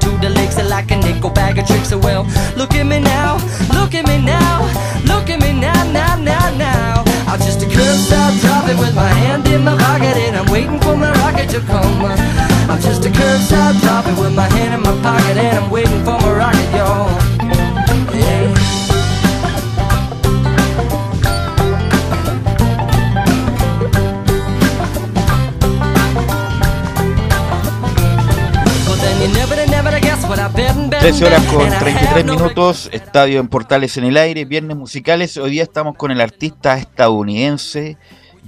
To the licks like a nickel bag of tricks. So well, look at me now, look at me now, look at me now, now, now, now. I'm just a curbside dropping with my hand in my pocket and I'm waiting for my rocket to come. I'm just a curbside dropping with my hand in my pocket and I'm waiting for my rocket, y'all. 13 horas con 33 minutos, estadio en Portales en el aire, viernes musicales. Hoy día estamos con el artista estadounidense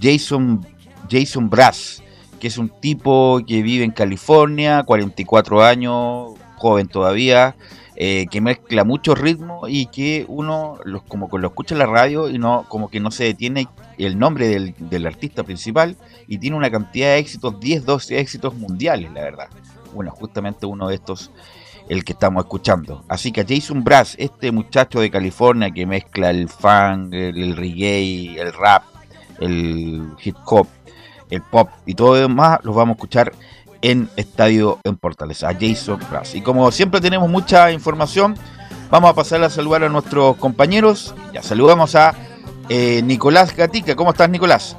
Jason, Jason Brass, que es un tipo que vive en California, 44 años, joven todavía, eh, que mezcla muchos ritmos y que uno los, como que lo escucha en la radio y no como que no se detiene el nombre del, del artista principal y tiene una cantidad de éxitos, 10, 12 éxitos mundiales, la verdad bueno, justamente uno de estos el que estamos escuchando. Así que Jason Brass, este muchacho de California que mezcla el funk, el, reggae, el rap, el hip hop, el pop y todo lo demás, los vamos a escuchar en Estadio en Portales, a Jason Brass. Y como siempre tenemos mucha información, vamos a pasar a saludar a nuestros compañeros. Ya saludamos a eh, Nicolás Gatica. ¿Cómo estás, Nicolás?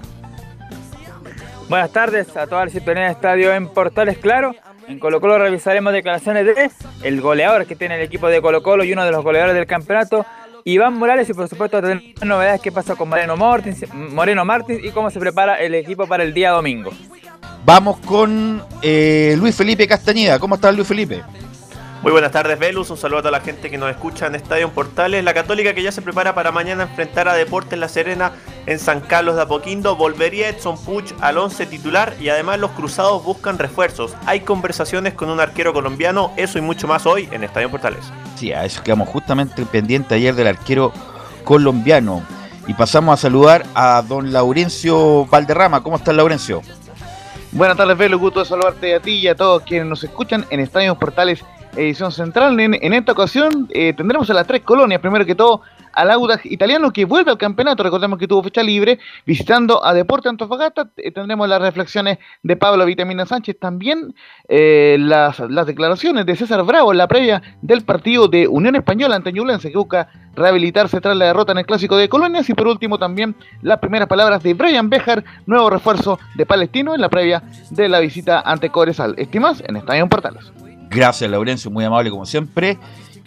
Buenas tardes a toda la sintonía de Estadio en Portales, claro. En Colo Colo revisaremos declaraciones de el goleador que tiene el equipo de Colo Colo y uno de los goleadores del campeonato, Iván Morales, y por supuesto tener novedades que pasa con Moreno Martins, Moreno Martins y cómo se prepara el equipo para el día domingo. Vamos con eh, Luis Felipe Castañeda. ¿Cómo estás Luis Felipe? Muy buenas tardes, Velus. Un saludo a toda la gente que nos escucha en Estadio Portales. La Católica que ya se prepara para mañana enfrentar a Deportes La Serena en San Carlos de Apoquindo. Volvería Edson Puch al 11 titular y además los cruzados buscan refuerzos. Hay conversaciones con un arquero colombiano, eso y mucho más hoy en Estadio Portales. Sí, a eso quedamos justamente pendiente ayer del arquero colombiano. Y pasamos a saludar a don Laurencio Valderrama. ¿Cómo está Laurencio? Buenas tardes, Velo. Gusto de saludarte a ti y a todos quienes nos escuchan en Estadio Portales edición central. En, esta ocasión eh, tendremos a las tres colonias, primero que todo al Audax italiano que vuelve al campeonato, recordemos que tuvo fecha libre, visitando a Deporte Antofagasta, eh, tendremos las reflexiones de Pablo Vitamina Sánchez, también eh, las, declaraciones de César Bravo en la previa del partido de Unión Española ante Ñublense, que busca rehabilitarse tras la derrota en el Clásico de Colonias, y por último también las primeras palabras de Brian Bejar, nuevo refuerzo de Palestino en la previa de la visita ante Cobresal. Estimas en Estadio Portales. Gracias, Laurencio, muy amable como siempre.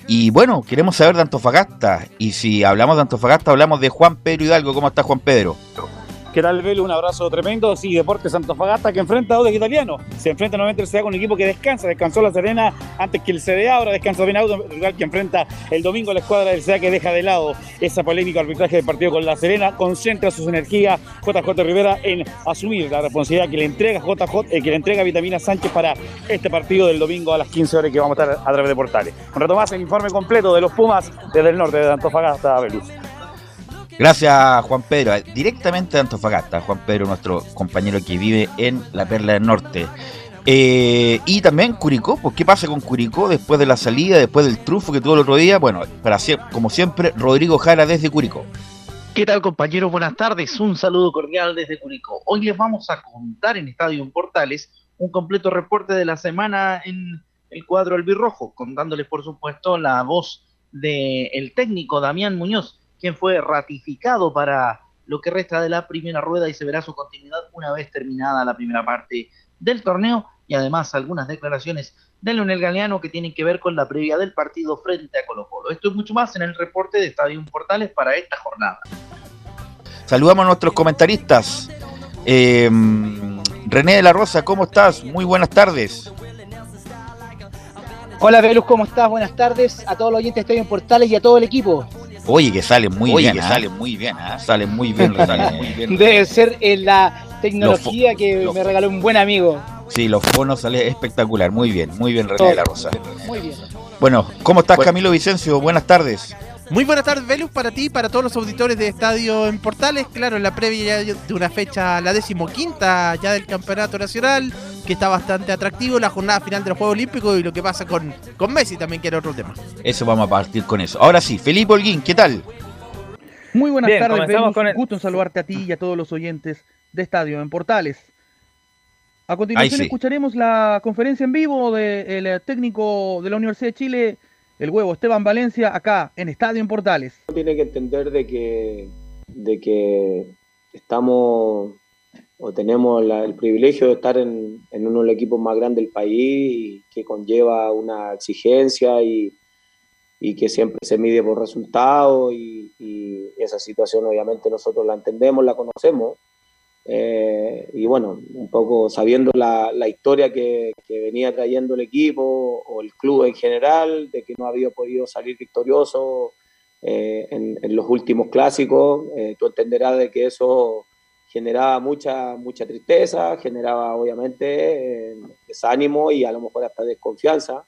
Y bueno, queremos saber de Antofagasta. Y si hablamos de Antofagasta, hablamos de Juan Pedro Hidalgo. ¿Cómo está Juan Pedro? ¿Qué tal, Velo? Un abrazo tremendo. Sí, Deportes Antofagasta que enfrenta a Audax Italiano. Se enfrenta nuevamente el CDA con un equipo que descansa. Descansó la Serena antes que el CDA. Ahora descansa también Audax, rival que enfrenta el domingo a la escuadra del CDA que deja de lado esa polémica arbitraje del partido con la Serena. Concentra sus energías JJ Rivera en asumir la responsabilidad que le entrega JJ, eh, que le entrega Vitamina Sánchez para este partido del domingo a las 15 horas que vamos a estar a través de portales. Un rato más el informe completo de los Pumas desde el norte de Antofagasta, Velus. Gracias, Juan Pedro. Directamente de Antofagasta, Juan Pedro, nuestro compañero que vive en la Perla del Norte. Eh, y también Curicó, pues ¿qué pasa con Curicó después de la salida, después del trufo que tuvo el otro día? Bueno, para como siempre, Rodrigo Jara desde Curicó. ¿Qué tal compañeros? Buenas tardes, un saludo cordial desde Curicó. Hoy les vamos a contar en Estadio Portales un completo reporte de la semana en el cuadro albirrojo, contándoles por supuesto la voz del técnico Damián Muñoz, quien fue ratificado para lo que resta de la primera rueda y se verá su continuidad una vez terminada la primera parte del torneo y además algunas declaraciones de Leonel Galeano que tienen que ver con la previa del partido frente a Colo Colo. Esto es mucho más en el reporte de Estadio Portales para esta jornada. Saludamos a nuestros comentaristas. Eh, René de la Rosa, ¿cómo estás? Muy buenas tardes. Hola Velus, ¿cómo estás? Buenas tardes a todos los oyentes de Estadio Portales y a todo el equipo. Oye, que sale muy bien. que ¿ah? sale muy bien, ¿eh? sale muy bien, Debe ser en la tecnología que me regaló un buen amigo. Sí, los fonos sale espectacular, muy bien, muy bien René de la Rosa. Muy bien. Bueno, ¿cómo estás Camilo Vicencio? Buenas tardes. Muy buenas tardes, Velus, para ti y para todos los auditores de Estadio en Portales. Claro, en la previa de una fecha, la decimoquinta ya del Campeonato Nacional, que está bastante atractivo, la jornada final de los Juegos Olímpicos y lo que pasa con, con Messi también, que era otro tema. Eso vamos a partir con eso. Ahora sí, Felipe Holguín, ¿qué tal? Muy buenas tardes, Velus. Con Gusto en saludarte a ti y a todos los oyentes de Estadio en Portales. A continuación escucharemos la conferencia en vivo del técnico de la Universidad de Chile, el huevo Esteban Valencia acá en Estadio en Portales. Tiene que entender de que, de que estamos o tenemos el privilegio de estar en, uno de los equipos más grandes del país y que conlleva una exigencia y, que siempre se mide por resultados y, y esa situación obviamente nosotros la entendemos, la conocemos eh, y bueno, un poco sabiendo la, historia que, venía trayendo el equipo o el club en general, de que no había podido salir victorioso eh, en, los últimos clásicos, eh, tú entenderás de que eso generaba mucha, mucha tristeza, generaba obviamente desánimo y a lo mejor hasta desconfianza.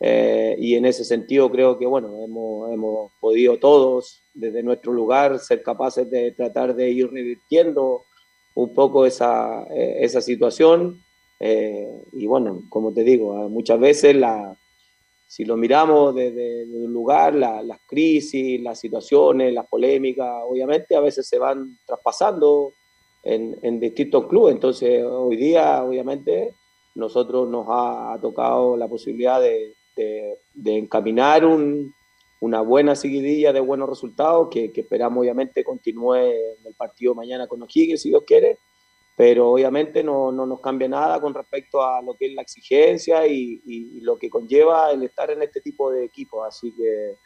y en ese sentido creo que bueno, hemos, hemos podido todos desde nuestro lugar ser capaces de tratar de ir revirtiendo un poco esa, eh, esa situación. Eh, y bueno, como te digo, ah, muchas veces la, si lo miramos desde, un lugar, las crisis, las situaciones, las polémicas, obviamente a veces se van traspasando en, en distintos clubes. Entonces, hoy día, obviamente, nosotros nos ha, tocado la posibilidad de, de encaminar un, una buena seguidilla de buenos resultados que, esperamos obviamente continúe en el partido mañana con O'Higgins si Dios quiere, pero obviamente no, no, nos cambia nada con respecto a lo que es la exigencia y, lo que conlleva el estar en este tipo de equipos, así que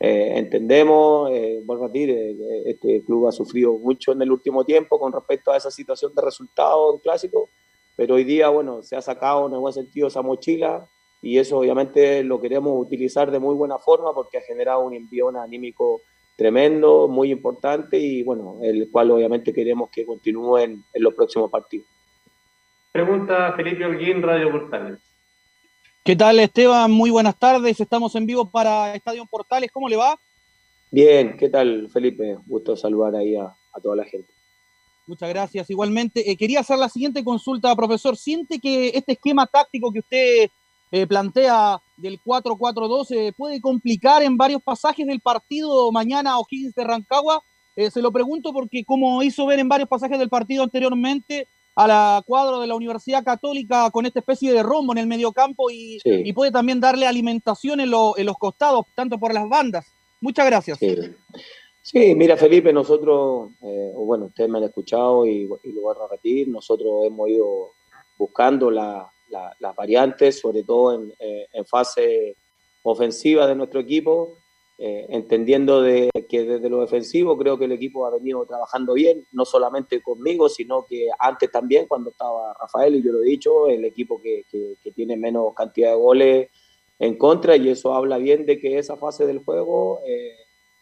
eh, entendemos, eh, vuelvo a decir, eh, este club ha sufrido mucho en el último tiempo con respecto a esa situación de resultados en clásico, pero hoy día, bueno, se ha sacado en el buen sentido esa mochila, y eso obviamente lo queremos utilizar de muy buena forma porque ha generado un envío anímico tremendo, muy importante y bueno, el cual obviamente queremos que continúen en los próximos partidos. Pregunta Felipe Holguín, Radio Portales. ¿Qué tal Esteban? Muy buenas tardes, estamos en vivo para Estadio Portales, ¿cómo le va? Bien, ¿qué tal Felipe? Gusto saludar ahí a, toda la gente. Muchas gracias. Igualmente, eh, quería hacer la siguiente consulta, profesor. ¿Siente que este esquema táctico que usted eh, plantea del 4-4-2 puede complicar en varios pasajes del partido mañana O'Higgins de Rancagua. Eh, se lo pregunto porque como hizo ver en varios pasajes del partido anteriormente a la cuadro de la Universidad Católica con esta especie de rombo en el mediocampo y, y puede también darle alimentación en, los costados, tanto por las bandas. Muchas gracias. Sí. mira Felipe, nosotros, eh, bueno, ustedes me han escuchado y, y, lo voy a repetir, nosotros hemos ido buscando la, las variantes, sobre todo en, eh, en, fase ofensiva de nuestro equipo. eh, entendiendo de que desde lo defensivo creo que el equipo ha venido trabajando bien, no solamente conmigo, sino que antes también cuando estaba Rafael, y yo lo he dicho, el equipo que, que, tiene menos cantidad de goles en contra, y eso habla bien de que esa fase del juego eh,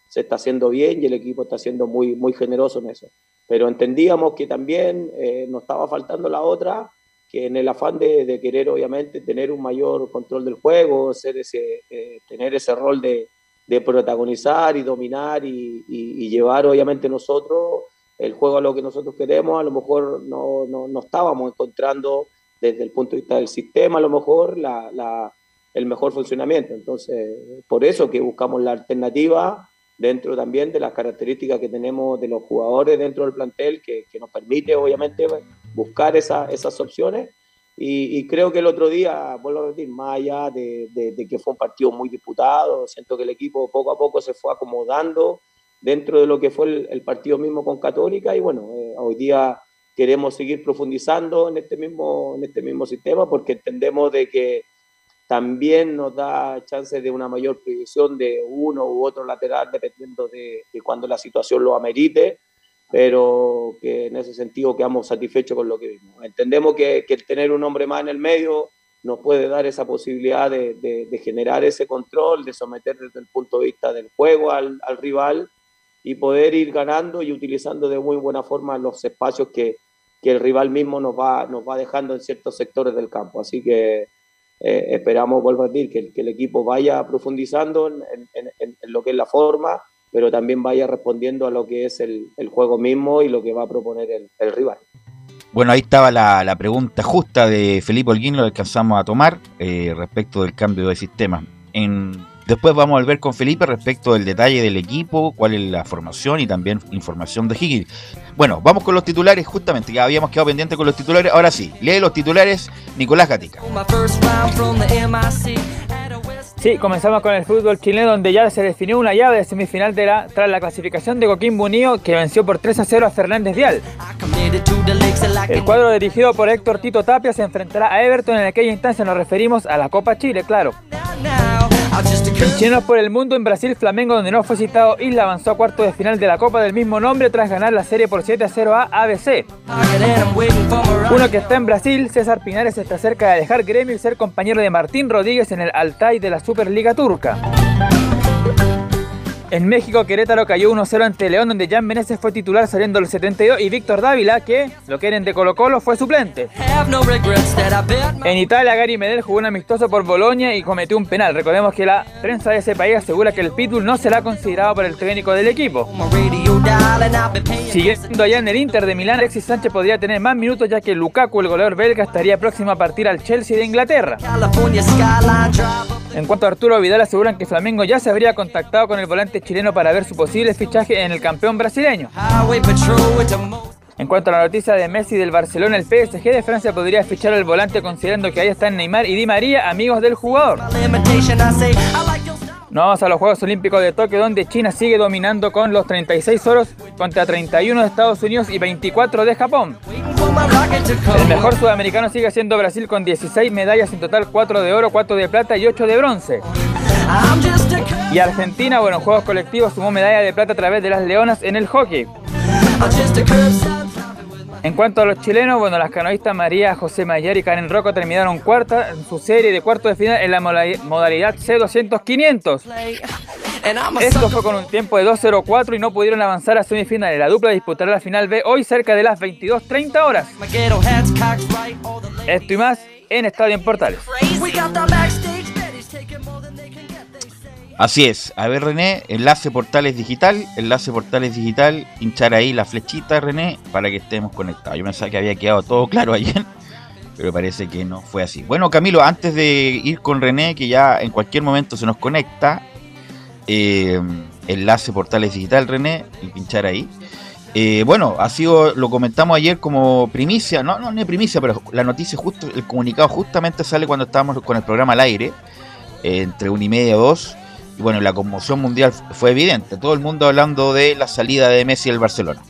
se está haciendo bien y el equipo está siendo muy, muy generoso en eso. Pero entendíamos que también eh, nos estaba faltando la otra, que en el afán de, de, querer obviamente tener un mayor control del juego, ser ese, tener ese rol de de protagonizar y dominar y, llevar obviamente nosotros el juego a lo que nosotros queremos, a lo mejor no, no, estábamos encontrando desde el punto de vista del sistema, a lo mejor la, el mejor funcionamiento. Entonces, por eso que buscamos la alternativa dentro también de las características que tenemos de los jugadores dentro del plantel, que, que nos permite obviamente buscar esa, esas opciones. Y, creo que el otro día, vuelvo a repetir, más allá de, que fue un partido muy disputado, siento que el equipo poco a poco se fue acomodando dentro de lo que fue el, partido mismo con Católica. Y bueno, eh, hoy día queremos seguir profundizando en este, mismo, en este mismo sistema porque entendemos de que también nos da chances de una mayor previsión de uno u otro lateral dependiendo de, de cuando la situación lo amerite pero que en ese sentido quedamos satisfechos con lo que vimos. Entendemos que, que tener un hombre más en el medio nos puede dar esa posibilidad de, de, generar ese control, de someter desde el punto de vista del juego al, al, rival y poder ir ganando y utilizando de muy buena forma los espacios que, que el rival mismo nos va, nos va dejando en ciertos sectores del campo. Así que eh, esperamos, vuelvo a decir, que, que, el equipo vaya profundizando en, en, en lo que es la forma pero también vaya respondiendo a lo que es el, juego mismo y lo que va a proponer el, rival. Bueno, ahí estaba la, pregunta justa de Felipe Holguín, lo alcanzamos a tomar eh, respecto del cambio de sistema. En, después vamos a volver con Felipe respecto del detalle del equipo, cuál es la formación y también información de Higgins. Bueno, vamos con los titulares, justamente, ya habíamos quedado pendientes con los titulares. Ahora sí, lee los titulares Nicolás Gatica. Sí, comenzamos con el fútbol chileno donde ya se definió una llave de semifinal de la, tras la clasificación de Coquimbo Unido que venció por 3 a 0 a Fernández Vial. El cuadro dirigido por Héctor Tito Tapia se enfrentará a Everton en aquella instancia nos referimos a la Copa Chile, claro. En Chilenos por el Mundo en Brasil, Flamengo, donde no fue citado Isla, avanzó a cuarto de final de la Copa del mismo nombre tras ganar la serie por 7 a 0 a ABC. Uno que está en Brasil, César Pinares está cerca de dejar gremio y ser compañero de Martín Rodríguez en el Altai de la Superliga Turca. En México, Querétaro cayó 1-0 ante León, donde Jan Meneses fue titular saliendo el 72 y Víctor Dávila, que lo quieren de Colo Colo, fue suplente. En Italia, Gary Medel jugó un amistoso por Bolonia y cometió un penal. Recordemos que la prensa de ese país asegura que el Pitbull no será considerado por el técnico del equipo. Siguiendo allá en el Inter de Milán, Alexis Sánchez podría tener más minutos ya que Lukaku, el goleador belga, estaría próximo a partir al Chelsea de Inglaterra. En cuanto a Arturo Vidal, aseguran que Flamengo ya se habría contactado con el volante chileno para ver su posible fichaje en el campeón brasileño. En cuanto a la noticia de Messi del Barcelona, el PSG de Francia podría fichar al volante considerando que ahí están Neymar y Di María, amigos del jugador. No vamos a los Juegos Olímpicos de Tokio, donde China sigue dominando con los 36 oros contra 31 de Estados Unidos y 24 de Japón. El mejor sudamericano sigue siendo Brasil con 16 medallas en total, 4 de oro, 4 de plata y 8 de bronce. Y Argentina, bueno, en Juegos Colectivos sumó medalla de plata a través de las Leonas en el hockey. En cuanto a los chilenos, bueno, las canoístas María José Mayer y Karen Rocco terminaron cuarta en su serie de cuartos de final en la modalidad C200-500. Esto fue con un tiempo de 2.04 y no pudieron avanzar a semifinales. La dupla disputará la final B hoy cerca de las 22.30 horas. Esto y más en Estadio en Portales. Así es. A ver, René, enlace portales digital, enlace portales digital, hinchar ahí la flechita, René, para que estemos conectados. Yo pensaba que había quedado todo claro ayer, pero parece que no fue así. Bueno, Camilo, antes de ir con René, que ya en cualquier momento se nos conecta, eh, enlace portales digital, René, y pinchar ahí. Eh, bueno, ha sido, lo comentamos ayer como primicia, no, no, no primicia, pero la noticia justo, el comunicado justamente sale cuando estábamos con el programa al aire, entre una y media o dos y bueno, la conmoción mundial fue evidente. Todo el mundo hablando de la salida de Messi del Barcelona.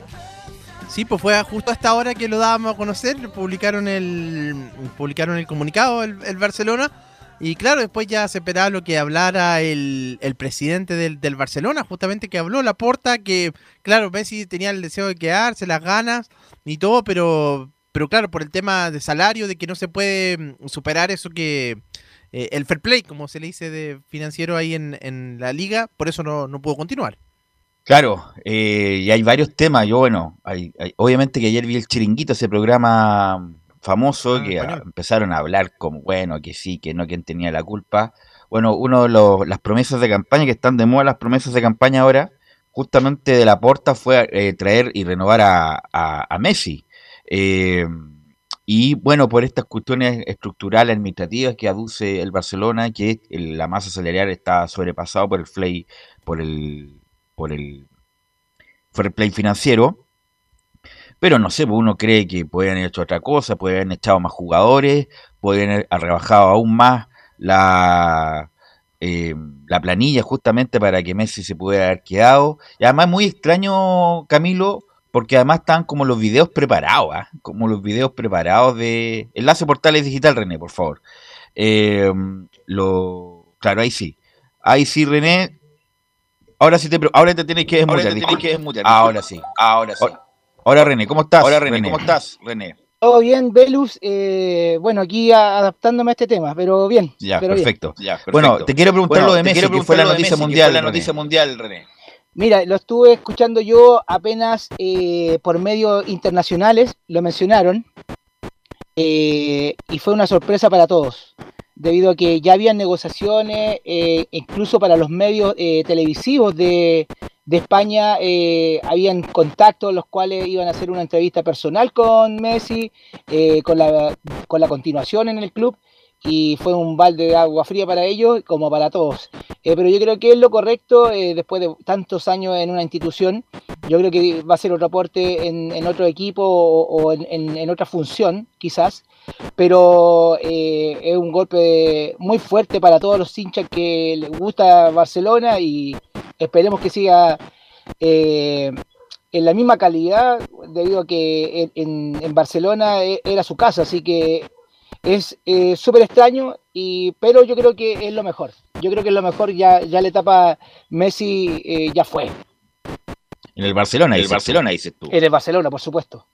Sí, pues fue justo a esta hora que lo dábamos a conocer. Publicaron el, publicaron el comunicado el, Barcelona. Y claro, después ya se esperaba lo que hablara el, el presidente del, del, Barcelona, justamente que habló la porta, que claro, Messi tenía el deseo de quedarse, las ganas y todo, pero, pero claro, por el tema de salario, de que no se puede mm, superar eso que... Eh, el fair play, como se le dice de financiero ahí en, en la liga, por eso no, no pudo continuar. Claro, eh, y hay varios temas. Yo, bueno, hay, hay, obviamente que ayer vi el chiringuito, ese programa famoso, ah, que a, empezaron a hablar como, bueno, que sí, que no, quién tenía la culpa. Bueno, uno de los, las promesas de campaña, que están de moda las promesas de campaña ahora, justamente de la porta fue eh, traer y renovar a, a, a Messi. Eh, y bueno, por estas cuestiones estructurales, administrativas que aduce el Barcelona, que la masa salarial está sobrepasado por el play, por el por el fair play financiero. Pero no sé, pues, uno cree que pueden haber hecho otra cosa, pueden haber echado más jugadores, pueden haber rebajado aún más la, eh, la planilla justamente para que Messi se pudiera haber quedado. Y además muy extraño, Camilo, porque además están como los videos preparados, ¿eh? como los videos preparados de... Enlace Portales Digital, René, por favor. Eh, lo... Claro, ahí sí. Ahí sí, René, Ahora sí te, ahora te tienes que desmutear. Ahora, tienes que desmutear, ahora sí. Ahora sí. Ahora, René, ¿cómo estás? Ahora René, ¿cómo estás? René. Todo bien, Velus. Eh, bueno, aquí adaptándome a este tema, pero bien. Ya, pero perfecto. Bien. Ya, perfecto. Bueno, te quiero preguntar bueno, lo de Messi, que fue la noticia mundial. la noticia mundial, René. Mira, lo estuve escuchando yo apenas eh, por medios internacionales, lo mencionaron, eh, y fue una sorpresa para todos debido a que ya habían negociaciones, eh, incluso para los medios eh, televisivos de, España, eh, habían contactos los cuales iban a hacer una entrevista personal con Messi, con, la, con la continuación en el club, y fue un balde de agua fría para ellos como para todos. Eh, pero yo creo que es lo correcto, eh, después de tantos años en una institución, yo creo que va a ser otro aporte en, otro equipo o, en, en, otra función, quizás, pero eh, es un golpe muy fuerte para todos los hinchas que les gusta Barcelona y esperemos que siga eh, en la misma calidad, debido a que en, en Barcelona e, era su casa, así que es eh, súper extraño, y, pero yo creo que es lo mejor. Yo creo que es lo mejor, ya, ya la etapa Messi eh, ya fue. En el Barcelona, en el Barcelona dices tú. En el Barcelona, por supuesto.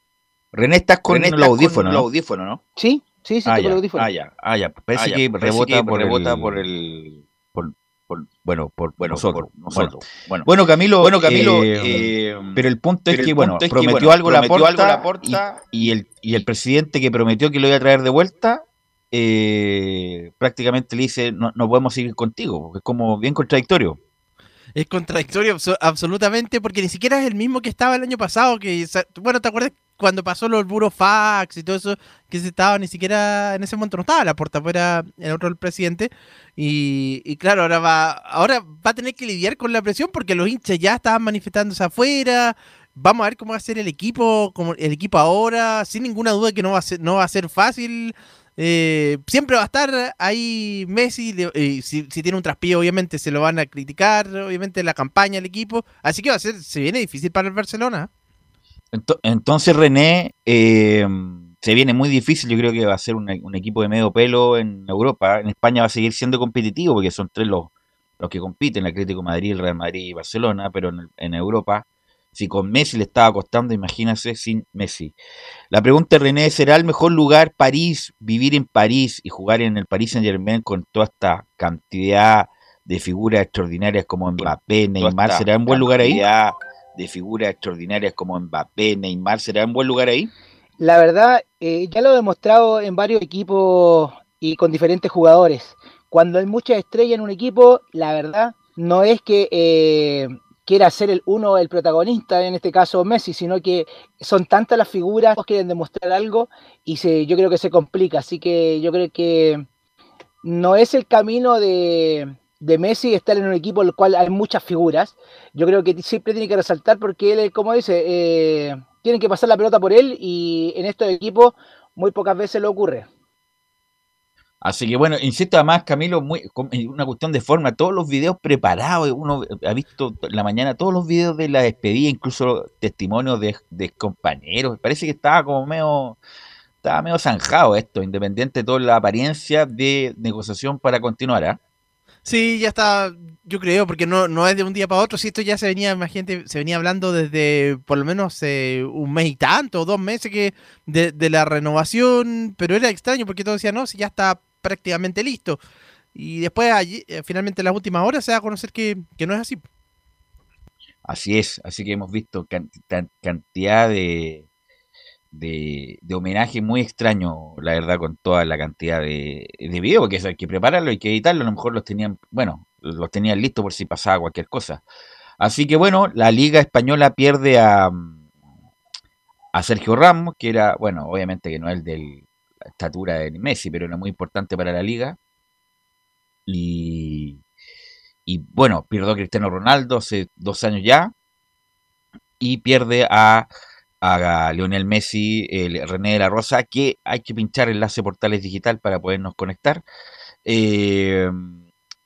René, estás con René, el audífono, ¿no? audífono, ¿no? Sí, sí, sí, ah, con el audífono. Ah, ya, ah, ya. Parece ah, que Parece rebota, que por, rebota el... por el... Bueno, por bueno, nosotros. Por nosotros. Bueno. bueno, Camilo, bueno, Camilo eh, eh, pero el punto es que, bueno, es prometió, que, bueno, algo, prometió la porta, algo la porta y, y, el, y el presidente que prometió que lo iba a traer de vuelta, eh, prácticamente le dice, no, no podemos seguir contigo, porque es como bien contradictorio. Es contradictorio absolutamente porque ni siquiera es el mismo que estaba el año pasado, que bueno, ¿te acuerdas cuando pasó los burofax y todo eso, que se estaba ni siquiera en ese momento no estaba la puerta fuera el otro el presidente. Y, y, claro ahora va ahora va a tener que lidiar con la presión porque los hinchas ya estaban manifestándose afuera. Vamos a ver cómo va a ser el equipo como el equipo ahora. Sin ninguna duda que no va a ser no va a ser fácil. Eh, siempre va a estar ahí Messi, eh, si, si, tiene un traspío obviamente se lo van a criticar, obviamente la campaña, el equipo, así que va a ser, se viene difícil para el Barcelona. Entonces René, eh, se viene muy difícil, yo creo que va a ser un, un, equipo de medio pelo en Europa, en España va a seguir siendo competitivo porque son tres los, los que compiten, el Atlético Madrid, el Real Madrid y Barcelona, pero en, en Europa si con Messi le estaba costando, imagínese sin Messi. La pregunta, René, ¿será el mejor lugar París, vivir en París y jugar en el Paris Saint Germain con toda esta cantidad de figuras extraordinarias como Mbappé, Neymar? ¿Será un buen lugar ahí? De figuras extraordinarias como Mbappé, Neymar, ¿será un buen lugar ahí? La verdad, eh, ya lo he demostrado en varios equipos y con diferentes jugadores. Cuando hay muchas estrellas en un equipo, la verdad, no es que eh, quiera ser el uno el protagonista, en este caso Messi, sino que son tantas las figuras que quieren demostrar algo y se, yo creo que se complica. Así que yo creo que no es el camino de, de Messi estar en un equipo en el cual hay muchas figuras. Yo creo que siempre tiene que resaltar porque él, como dice, eh, tienen que pasar la pelota por él y en estos equipos muy pocas veces lo ocurre. Así que bueno, insisto además, Camilo, muy, una cuestión de forma, todos los videos preparados, uno ha visto en la mañana todos los videos de la despedida, incluso testimonios de, compañeros, parece que estaba como medio, estaba medio zanjado esto, independiente de toda la apariencia de negociación para continuar. ¿ah? Sí, ya está, yo creo, porque no, no es de un día para otro. Si esto ya se venía, imagínate, se venía hablando desde por lo menos eh, un mes y tanto, dos meses que de, de, la renovación, pero era extraño porque todos decían, no, si ya está prácticamente listo. Y después, allí, eh, finalmente, en las últimas horas se da a conocer que, que no es así. Así es, así que hemos visto cantidad de, de, homenaje muy extraño, la verdad, con toda la cantidad de, de videos, porque hay que prepararlo, hay que editarlo, a lo mejor los tenían, bueno, los tenían listos por si pasaba cualquier cosa. Así que bueno, la Liga Española pierde a, a Sergio Ramos, que era, bueno, obviamente que no es de la estatura de Messi, pero era muy importante para la liga. Y, y bueno, pierde a Cristiano Ronaldo hace dos años ya. Y pierde a a Lionel Messi, el René de la Rosa, que hay que pinchar enlace portales digital para podernos conectar. Eh,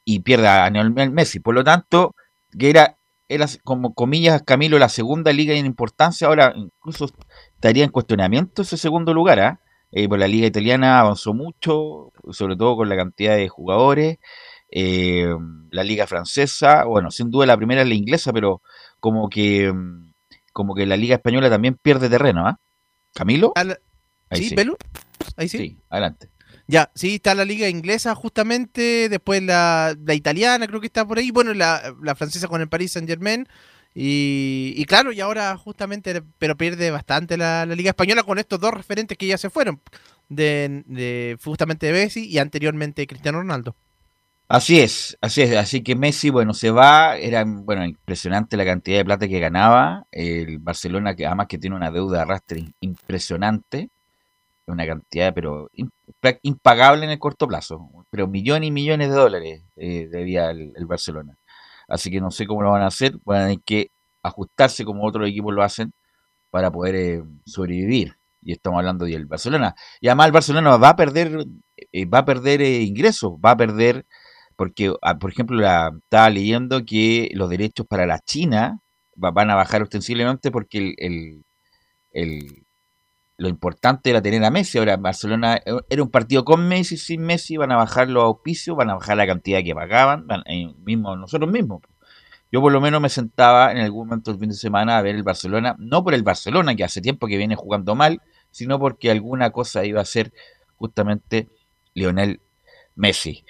y pierde a Lionel Messi. Por lo tanto, que era, era como comillas, Camilo, la segunda liga en importancia. Ahora incluso estaría en cuestionamiento ese segundo lugar. ¿ah? Eh, pues la liga italiana avanzó mucho, sobre todo con la cantidad de jugadores. Eh, la liga francesa, bueno, sin duda la primera es la inglesa, pero como que como que la Liga Española también pierde terreno, ¿ah? ¿Camilo? Ahí sí, Pelu. Ahí sí. Sí, adelante. Ya, sí, está la liga inglesa justamente, después la, la italiana creo que está por ahí, bueno, la, la francesa con el Paris Saint Germain, y, y, claro, y ahora justamente, pero pierde bastante la, la, liga española con estos dos referentes que ya se fueron, de, de justamente de Messi y anteriormente Cristiano Ronaldo. Así es, así es, así que Messi, bueno, se va, era, bueno, impresionante la cantidad de plata que ganaba, el Barcelona, que además que tiene una deuda de arrastre impresionante, una cantidad, pero impagable en el corto plazo, pero millones y millones de dólares eh, debía el, el, Barcelona. Así que no sé cómo lo van a hacer, van a tener que ajustarse como otros equipos lo hacen para poder eh, sobrevivir. Y estamos hablando del Barcelona. Y además el Barcelona va a perder, eh, va a perder ingresos, va a perder porque, ah, por ejemplo, estaba leyendo que los derechos para la China van a bajar ostensiblemente porque el, el, lo importante era tener a Messi. Ahora, Barcelona eh, era un partido con Messi, sin Messi, van a bajar los auspicios, van a bajar la cantidad que pagaban, eh, mismo, nosotros mismos. Yo por lo menos me sentaba en algún momento del fin de semana a ver el Barcelona, no por el Barcelona, que hace tiempo que viene jugando mal, sino porque alguna cosa iba a ser justamente Lionel Messi.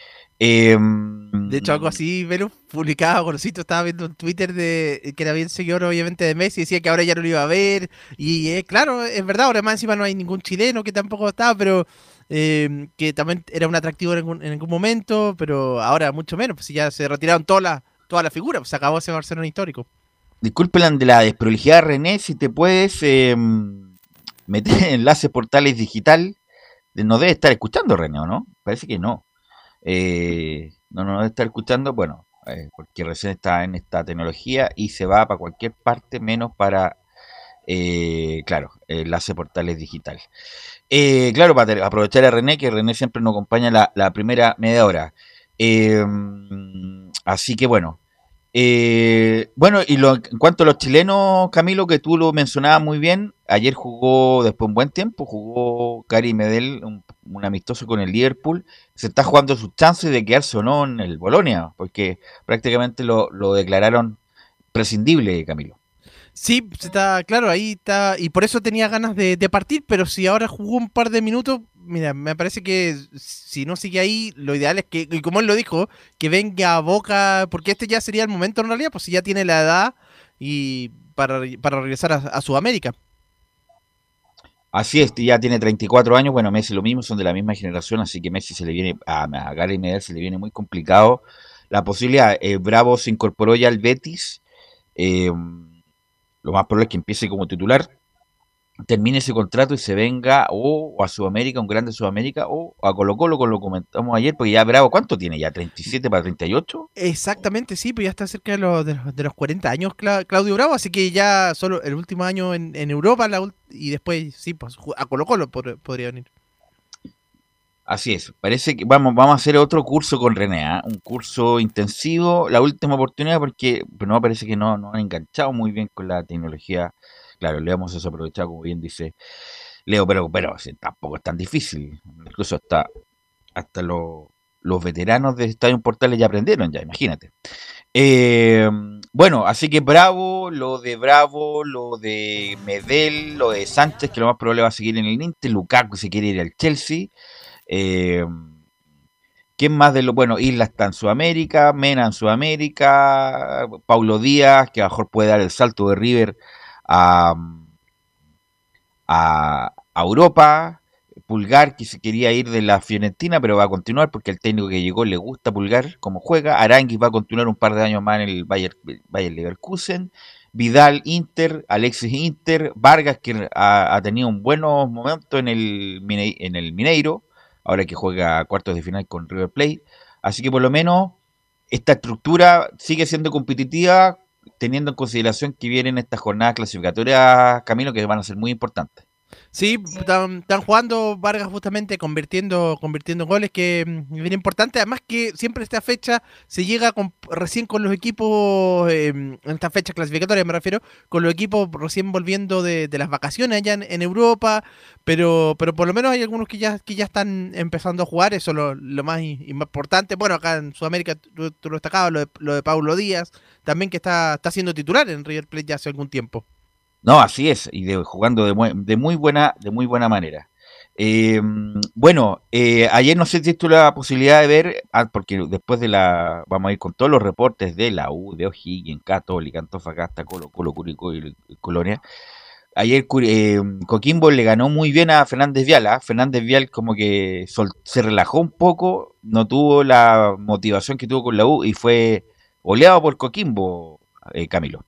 Em, de hecho, algo así, Velo, publicaba, conocito, estaba viendo un Twitter de que era bien seguidor, obviamente, de Messi, decía que ahora ya no lo iba a ver. Y eh, claro, es verdad, ahora más encima no hay ningún chileno que tampoco estaba, pero eh, que también era un atractivo en algún, momento, pero ahora mucho menos, pues ya se retiraron todas las toda la figuras, pues se acabó ese Barcelona histórico. Disculpen de la desprolijidad, René, si te puedes eh, meter en enlaces portales digital, no debe estar escuchando, René, ¿o no? Parece que no. Eh, no nos está escuchando, bueno, eh, porque recién está en esta tecnología y se va para cualquier parte menos para, eh, claro, enlace portales digital. Eh, claro, para aprovechar a René, que René siempre nos acompaña la, la primera media hora. así que bueno, eh, bueno, y lo, en cuanto a los chilenos, Camilo, que tú lo mencionabas muy bien, ayer jugó, después de un buen tiempo, jugó Cari Medel, un, amistoso con el Liverpool. Se está jugando sus chances de quedarse o no en el Bolonia, porque prácticamente lo declararon prescindible, Camilo. Sí, está claro, ahí está, y por eso tenía ganas de, partir, pero si ahora jugó un par de minutos, mira, me parece que si no sigue ahí, lo ideal es que, y como él lo dijo, que venga a Boca, porque este ya sería el momento en realidad, pues si ya tiene la edad y para, para regresar a, a Sudamérica. Así es, ya tiene 34 años, bueno, Messi lo mismo, son de la misma generación, así que Messi se le viene, a, a Gary Medel se le viene muy complicado la posibilidad. Eh, Bravo se incorporó ya al Betis, eh, lo más probable es que empiece como titular, termine ese contrato y se venga o, a Sudamérica, un grande Sudamérica, o a Colo Colo, como lo comentamos ayer, porque ya Bravo, ¿cuánto tiene ya? ¿37 para 38? Exactamente, sí, pues ya está cerca de los, de los, de los 40 años Claudio Bravo, así que ya solo el último año en, en Europa la, y después, sí, pues a Colo Colo podría venir. Así es, parece que vamos, vamos a hacer otro curso con René, ¿eh? un curso intensivo, la última oportunidad porque no parece que no, no han enganchado muy bien con la tecnología claro, le hemos aprovechado, como bien dice Leo, pero, pero tampoco es tan difícil. Incluso hasta, hasta lo- los veteranos de Estadio Portales ya aprendieron, ya, imagínate. Eh, bueno, así que bravo, lo de Bravo, lo de Medel, lo de Sánchez, que lo más probable va a seguir en el Inter, Lukaku se quiere ir al Chelsea. Eh, ¿Quién más de lo bueno? Isla está en Sudamérica, Mena en Sudamérica, Paulo Díaz, que a lo mejor puede dar el salto de River a, a, Europa. Pulgar, que se quería ir de la Fiorentina, pero va a continuar porque el técnico que llegó le gusta Pulgar como juega. Aranguis va a continuar un par de años más en el Bayer, Bayer Leverkusen. Vidal Inter, Alexis Inter, Vargas que ha, tenido un buenos momentos en el, en el Mineiro, ahora que juega cuartos de final con River Plate. Así que por lo menos esta estructura sigue siendo competitiva, teniendo en consideración que vienen estas jornadas clasificatorias, Camilo, que van a ser muy importantes. Sí, están, están jugando Vargas justamente convirtiendo, convirtiendo goles que mm, es bien importante. Además que siempre esta fecha se llega con- recién con los equipos, eh, en esta fecha clasificatoria me refiero, con los equipos recién volviendo de, de las vacaciones allá en, en Europa, pero, pero por lo menos hay algunos que ya, que ya están empezando a jugar, eso es lo, lo más importante. Bueno, acá en Sudamérica tú, tú lo destacabas, lo de, lo de Paulo Díaz, también que está, está siendo titular en River Plate ya hace algún tiempo. No, así es, y de, jugando de, mu- de muy buena, de muy buena manera. Eh, bueno, eh, ayer no sé si tuve la posibilidad de ver, ah, porque después de la, vamos a ir con todos los reportes de la U, de O'Higgins, Católica, Antofagasta, Colo Colo, Curicó y, Colonia. Ayer eh, Coquimbo le ganó muy bien a Fernández Vial. ¿ah? Fernández Vial como que se relajó un poco, no tuvo la motivación que tuvo con la U y fue oleado por Coquimbo, eh, Camilo.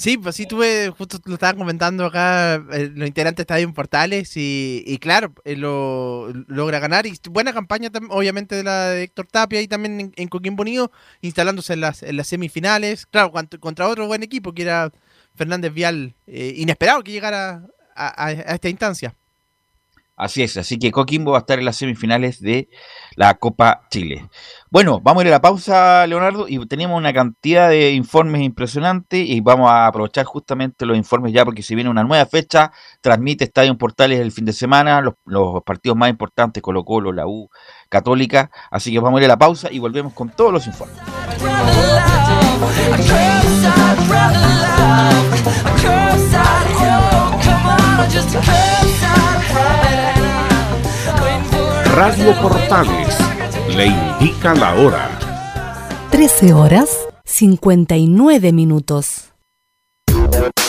Sí, pues sí tuve, justo lo estaban comentando acá eh, los integrantes de Estadio Portales y, y claro, eh, lo logra ganar y buena campaña obviamente de la de Héctor Tapia y también en, en Coquimbo Unido, instalándose en las, en las semifinales, claro, contra otro buen equipo que era Fernández Vial, eh, inesperado que llegara a, a- a esta instancia. Así es, así que Coquimbo va a estar en las semifinales de la Copa Chile. Bueno, vamos a ir a la pausa, Leonardo, y tenemos una cantidad de informes impresionantes y vamos a aprovechar justamente los informes ya porque se viene una nueva fecha, transmite Estadio Portales el fin de semana, los, los partidos más importantes, Colo Colo, la U, Católica, así que vamos a ir a la pausa y volvemos con todos los informes. Radio Portales le indica la hora. 13 horas 59 minutos.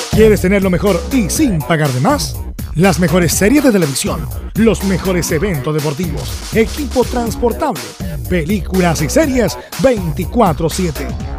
¿Quieres tener lo mejor y sin pagar de más? Las mejores series de televisión, los mejores eventos deportivos, equipo transportable, películas y series 24/7.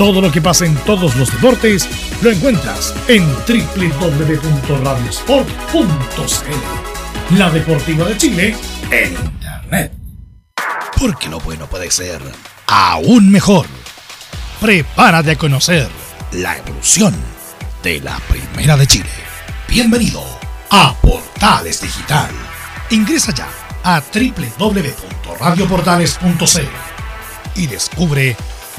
Todo lo que pasa en todos los deportes lo encuentras en www.radiosport.cl. La Deportiva de Chile en Internet. Porque lo bueno puede ser aún mejor. Prepárate a conocer la evolución de la Primera de Chile. Bienvenido a Portales Digital. Ingresa ya a www.radioportales.cl y descubre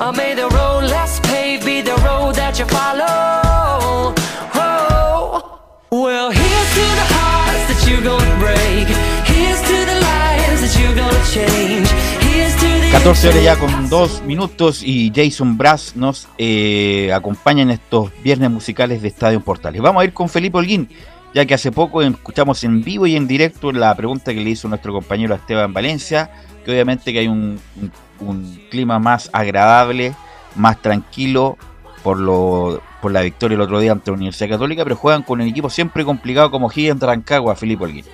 Uh, may the road less paved be the road that you follow. Oh, well, here's to the hearts that you're gonna break. Here's to the lives that you're gonna change. Here's to the 14 horas ya con dos minutos y Jason Brass nos eh, acompaña en estos viernes musicales de Estadio Portales. Vamos a ir con Felipe Holguín, ya que hace poco escuchamos en vivo y en directo la pregunta que le hizo nuestro compañero Esteban Valencia, que obviamente que hay un, clima más agradable, más tranquilo por lo por la victoria el otro día ante la Universidad Católica, pero juegan con un equipo siempre complicado como Higgins Rancagua, Felipe Holguín.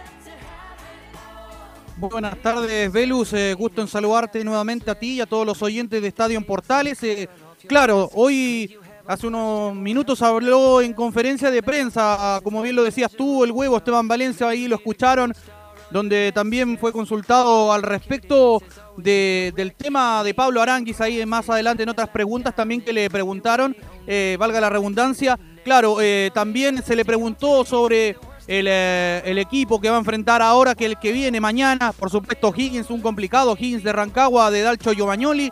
Buenas tardes, Velus. Eh, gusto en saludarte nuevamente a ti y a todos los oyentes de Estadio en Portales. Eh, claro, hoy, hace unos minutos, habló en conferencia de prensa, como bien lo decías tú, el huevo Esteban Valencia, ahí lo escucharon, donde también fue consultado al respecto de- del tema de Pablo Aranguis, ahí más adelante en otras preguntas también que le preguntaron, eh, valga la redundancia. Claro, eh, también se le preguntó sobre el, eh, el equipo que va a enfrentar ahora, que el que viene mañana, por supuesto Higgins, un complicado, Higgins de Rancagua, de Dalcho Giovagnoli.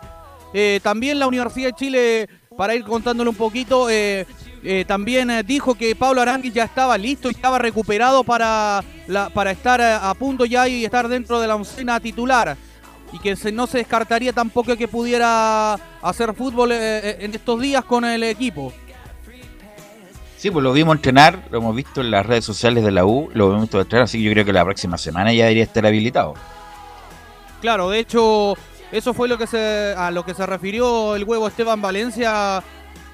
También la Universidad de Chile, para ir contándole un poquito, eh, eh, también eh, dijo que Pablo Aranguis ya estaba listo y estaba recuperado para, la- para estar a punto ya y estar dentro de la oncena titular. Y que se- no se descartaría tampoco que pudiera hacer fútbol eh, en estos días con el equipo. Sí, pues lo vimos entrenar, lo hemos visto en las redes sociales de la U, lo hemos visto entrenar, así que yo creo que la próxima semana ya debería estar habilitado. Claro, de hecho, eso fue lo que se, a lo que se refirió el huevo Esteban Valencia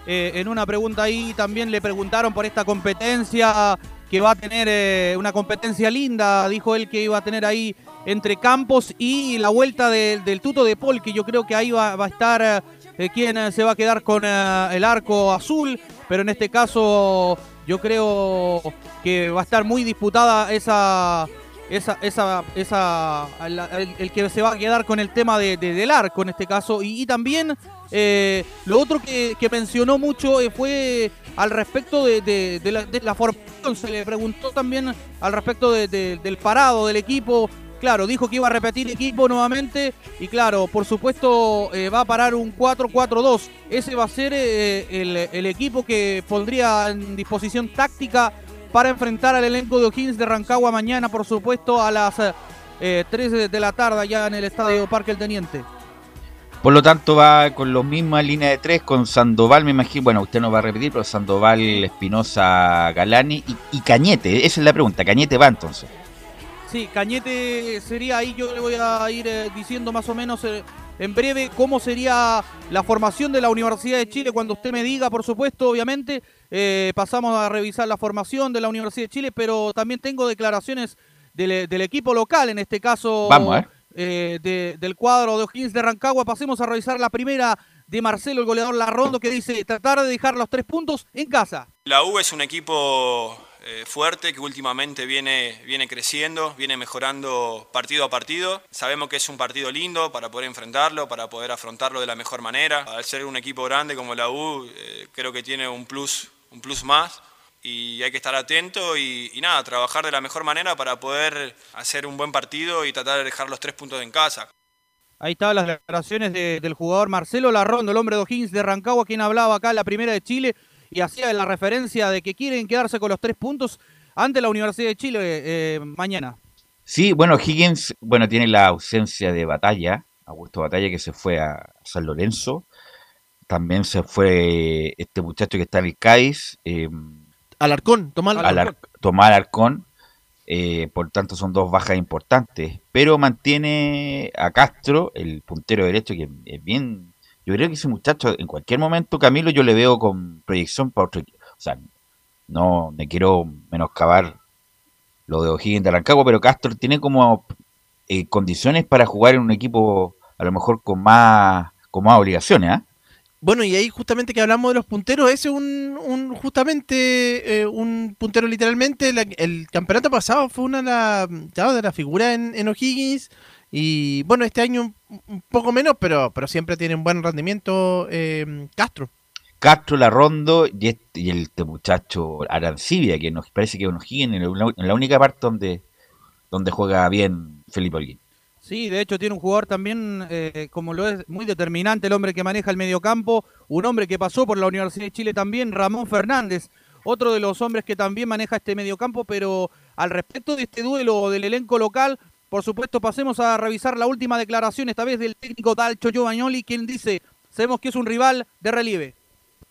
eh, en una pregunta ahí. También le preguntaron por esta competencia que va a tener, eh, una competencia linda, dijo él que iba a tener ahí entre Campos y la vuelta de- del Tuto de Paul, que yo creo que ahí va, a estar eh, quien se va a quedar con el arco azul, pero en este caso yo creo que va a estar muy disputada esa esa, esa, esa, el, que se va a quedar con el tema de, de- del arco en este caso. Y, también eh, lo otro que, que mencionó mucho eh, fue al respecto de, la, formación. Se le preguntó también al respecto de- de- del parado del equipo. Claro, dijo que iba a repetir equipo nuevamente y claro, por supuesto eh, va a parar un 4-4-2. Ese va a ser el equipo que pondría en disposición táctica para enfrentar al elenco de O'Higgins de Rancagua mañana, por supuesto, a las eh, 3 de- de la tarde allá en el Estadio Parque El Teniente. Por lo tanto va con la misma línea de tres, con Sandoval, me imagino, bueno, usted no va a repetir, pero Sandoval, Espinosa, Galani y, y Cañete, esa es la pregunta, Cañete va entonces. Sí, Cañete sería ahí, yo le voy a ir eh, diciendo más o menos eh, en breve cómo sería la formación de la Universidad de Chile, cuando usted me diga, por supuesto, obviamente, eh, pasamos a revisar la formación de la Universidad de Chile, pero también tengo declaraciones del, del equipo local, en este caso Vamos, eh, de- del cuadro de O'Higgins de Rancagua. Pasemos a revisar la primera de Marcelo, el goleador Larrondo, que dice tratar de dejar los tres puntos en casa. La U es un equipo eh, fuerte que últimamente viene, viene creciendo, viene mejorando partido a partido. Sabemos que es un partido lindo para poder enfrentarlo, para poder afrontarlo de la mejor manera. Al ser un equipo grande como la U, eh, creo que tiene un plus, un plus más y hay que estar atento y, nada, trabajar de la mejor manera para poder hacer un buen partido y tratar de dejar los tres puntos en casa. Ahí estaban las declaraciones de- del jugador Marcelo Larrondo, el hombre de O'Higgins de Rancagua, quien hablaba acá en la primera de Chile y hacía la referencia de que quieren quedarse con los tres puntos ante la Universidad de Chile eh, mañana. Sí, bueno, Higgins, bueno, tiene la ausencia de batalla, Augusto Batalla, que se fue a San Lorenzo. También se fue este muchacho que está en el Cádiz. Eh, Alarcón, Tomás Alar- Alarcón. Tomás Alarcón. eh, por tanto, son dos bajas importantes. Pero mantiene a Castro, el puntero derecho, que es bien. Yo creo que ese muchacho, en cualquier momento, Camilo, yo le veo con proyección para otro equipo. O sea, no me quiero menoscabar lo de O'Higgins de Rancagua, pero Castro tiene como eh, condiciones para jugar en un equipo a lo mejor con más, con más obligaciones, ¿ah? Bueno, y ahí justamente que hablamos de los punteros, ese es un, justamente eh, un puntero literalmente. la- el campeonato pasado fue una ya, de las figuras en, en O'Higgins. Y bueno, este año un, poco menos, pero, pero siempre tiene un buen rendimiento eh, Castro. Castro, Larrondo y este, y el este muchacho Arancibia, que nos parece que es un O'Higgins en la, en la única parte donde, donde juega bien Felipe Holguín. Sí, de hecho tiene un jugador también, eh, como lo es, muy determinante, el hombre que maneja el mediocampo, un hombre que pasó por la Universidad de Chile también, Ramón Fernández, otro de los hombres que también maneja este mediocampo, pero al respecto de este duelo del elenco local, por supuesto pasemos a revisar la última declaración, esta vez del técnico Dalcho Giovagnoli, quien dice, sabemos que es un rival de relieve.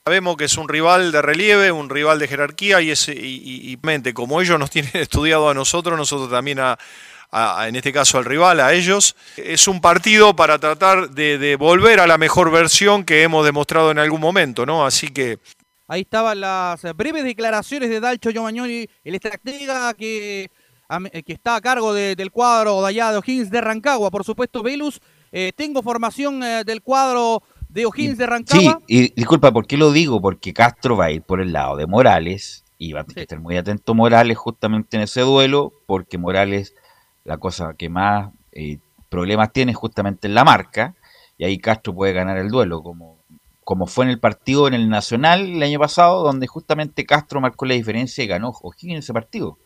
Sabemos que es un rival de relieve, un rival de jerarquía y, es, y, y- y mente, como ellos nos tienen estudiado a nosotros, nosotros también a, en este caso al rival, a ellos. Es un partido para tratar de, de volver a la mejor versión que hemos demostrado en algún momento, ¿no? Así que Ahí estaban las breves declaraciones de Dalcho Giovagnoli, el estratega que, que está a cargo de- del cuadro de allá de O'Higgins de Rancagua. Por supuesto, Velus, eh, tengo formación eh, del cuadro de O'Higgins de Sí, Rancagua. y disculpa, ¿por qué lo digo? Porque Castro va a ir por el lado de Morales y va a tener que estar muy atento Morales justamente en ese duelo, porque Morales, la cosa que más eh, problemas tiene es justamente en la marca, y ahí Castro puede ganar el duelo, como, como fue en el partido en el Nacional el año pasado, donde justamente Castro marcó la diferencia y ganó O'Higgins ese partido.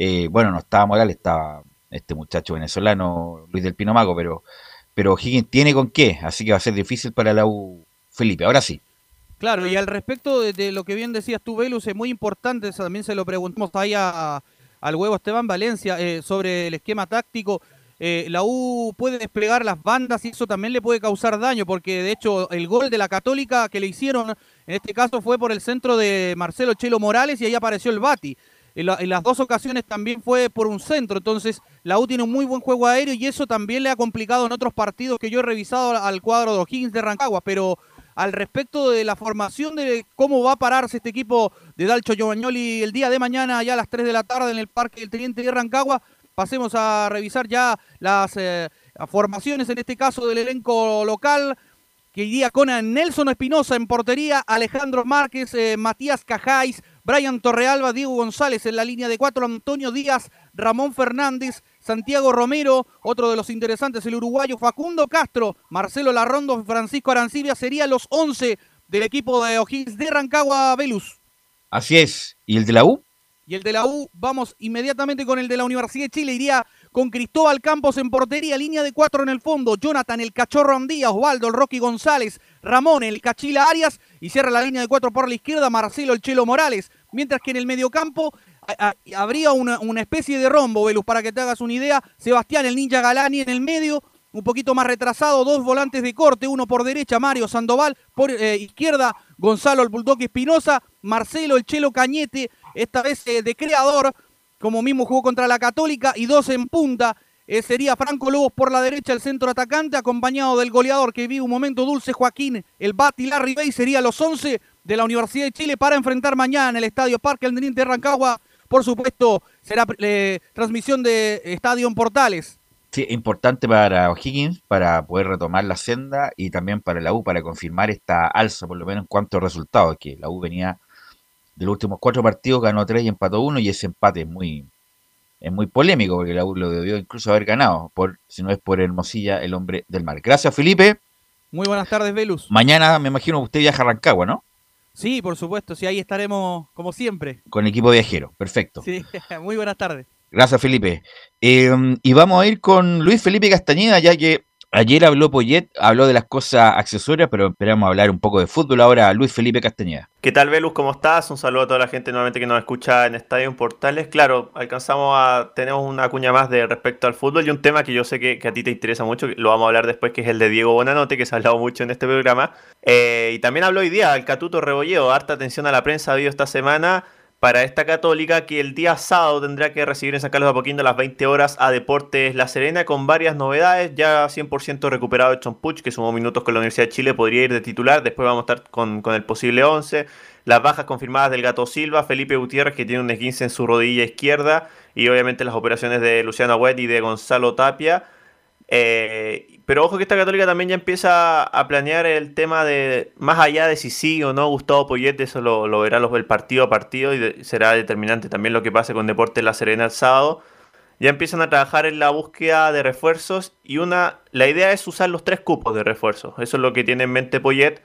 Eh, bueno, no estaba Morales, estaba este muchacho venezolano, Luis del Pino Mago, pero, pero O'Higgins tiene con qué, así que va a ser difícil para la U Felipe. Ahora sí. Claro, y al respecto de, de lo que bien decías tú, Velus, es muy importante, eso también se lo preguntamos ahí a- al huevo Esteban Valencia eh, sobre el esquema táctico. Eh, la U puede desplegar las bandas y eso también le puede causar daño, porque de hecho el gol de la Católica que le hicieron, en este caso fue por el centro de Marcelo Chelo Morales y ahí apareció el Bati. En, la- en las dos ocasiones también fue por un centro, entonces la U tiene un muy buen juego aéreo y eso también le ha complicado en otros partidos que yo he revisado al- al cuadro de O'Higgins de Rancagua, pero al respecto de la formación de cómo va a pararse este equipo de Dalcho Giovagnoli el día de mañana, ya a las 3 de la tarde en el Parque del Teniente de Rancagua. Pasemos a revisar ya las eh, formaciones, en este caso del elenco local, que iría con Nelson Espinosa en portería, Alejandro Márquez, eh, Matías Cajáis, Brian Torrealba, Diego González en la línea de cuatro, Antonio Díaz, Ramón Fernández, Santiago Romero, otro de los interesantes, el uruguayo Facundo Castro, Marcelo Larrondo, Francisco Arancibia, serían los 11 del equipo de O'Higgins de Rancagua, Velus. Así es. ¿Y el de la U? Y el de la U, vamos inmediatamente con el de la Universidad de Chile. Iría con Cristóbal Campos en portería, línea de cuatro en el fondo. Jonathan, el cachorro Andía, Osvaldo, el Rocky González, Ramón, el Cachila Arias. Y cierra la línea de cuatro por la izquierda, Marcelo, el Chelo Morales. Mientras que en el mediocampo habría una, una especie de rombo, Velus, para que te hagas una idea. Sebastián, el Ninja Galani en el medio. Un poquito más retrasado, dos volantes de corte, uno por derecha, Mario Sandoval, por eh, izquierda, Gonzalo el Bulldog Espinosa, Marcelo el Chelo Cañete, esta vez eh, de creador, como mismo jugó contra la Católica, y dos en punta. eh, sería Franco Lobos por la derecha, el centro atacante, acompañado del goleador que vive un momento dulce, Joaquín, el Bati Larry Bay, sería los 11 de la Universidad de Chile para enfrentar mañana en el Estadio Parque El Teniente de Rancagua. Por supuesto, será eh, transmisión de Estadio en Portales. Sí, importante para O'Higgins para poder retomar la senda y también para la U para confirmar esta alza, por lo menos en cuanto a resultados, que la U venía de los últimos cuatro partidos, ganó tres y empató uno, y ese empate es muy, es muy polémico, porque la U lo debió incluso haber ganado, por, si no es por Hermosilla, el hombre del mar. Gracias, Felipe. Muy buenas tardes, Velus. Mañana me imagino que usted viaja a Rancagua, ¿no? Sí, por supuesto, sí, ahí estaremos como siempre. Con equipo viajero, perfecto. Sí, muy buenas tardes. Gracias, Felipe. Eh, y vamos a ir con Luis Felipe Castañeda, ya que Ayer habló Poyet, habló de las cosas accesorias, pero esperamos hablar un poco de fútbol ahora. Luis Felipe Castañeda. ¿Qué tal, Velus? ¿Cómo estás? Un saludo a toda la gente nuevamente que nos escucha en Estadio Portales. Claro, alcanzamos a. Tenemos una cuña más de respecto al fútbol y un tema que yo sé que, a ti te interesa mucho, lo vamos a hablar después, que es el de Diego Bonanote, que se ha hablado mucho en este programa. Eh, y también habló hoy día el Catuto Rebolleo. Harta atención a la prensa ha habido esta semana para esta católica que el día sábado tendrá que recibir en San Carlos de Apoquindo a las 20 horas a Deportes La Serena con varias novedades. Ya 100% recuperado Edson Puch, que sumó minutos con la Universidad de Chile, podría ir de titular. Después vamos a estar con, con el posible 11. Las bajas confirmadas del Gato Silva, Felipe Gutiérrez, que tiene un esguince en su rodilla izquierda. Y obviamente las operaciones de Luciano Huet y de Gonzalo Tapia. Eh, pero ojo que esta católica también ya empieza a planear el tema de, más allá de si sí o no Gustavo Poyet, eso lo, verá el partido a partido y será determinante también lo que pase con Deportes La Serena el sábado. Ya empiezan a trabajar en la búsqueda de refuerzos y una la idea es usar los tres cupos de refuerzos. Eso es lo que tiene en mente Poyet.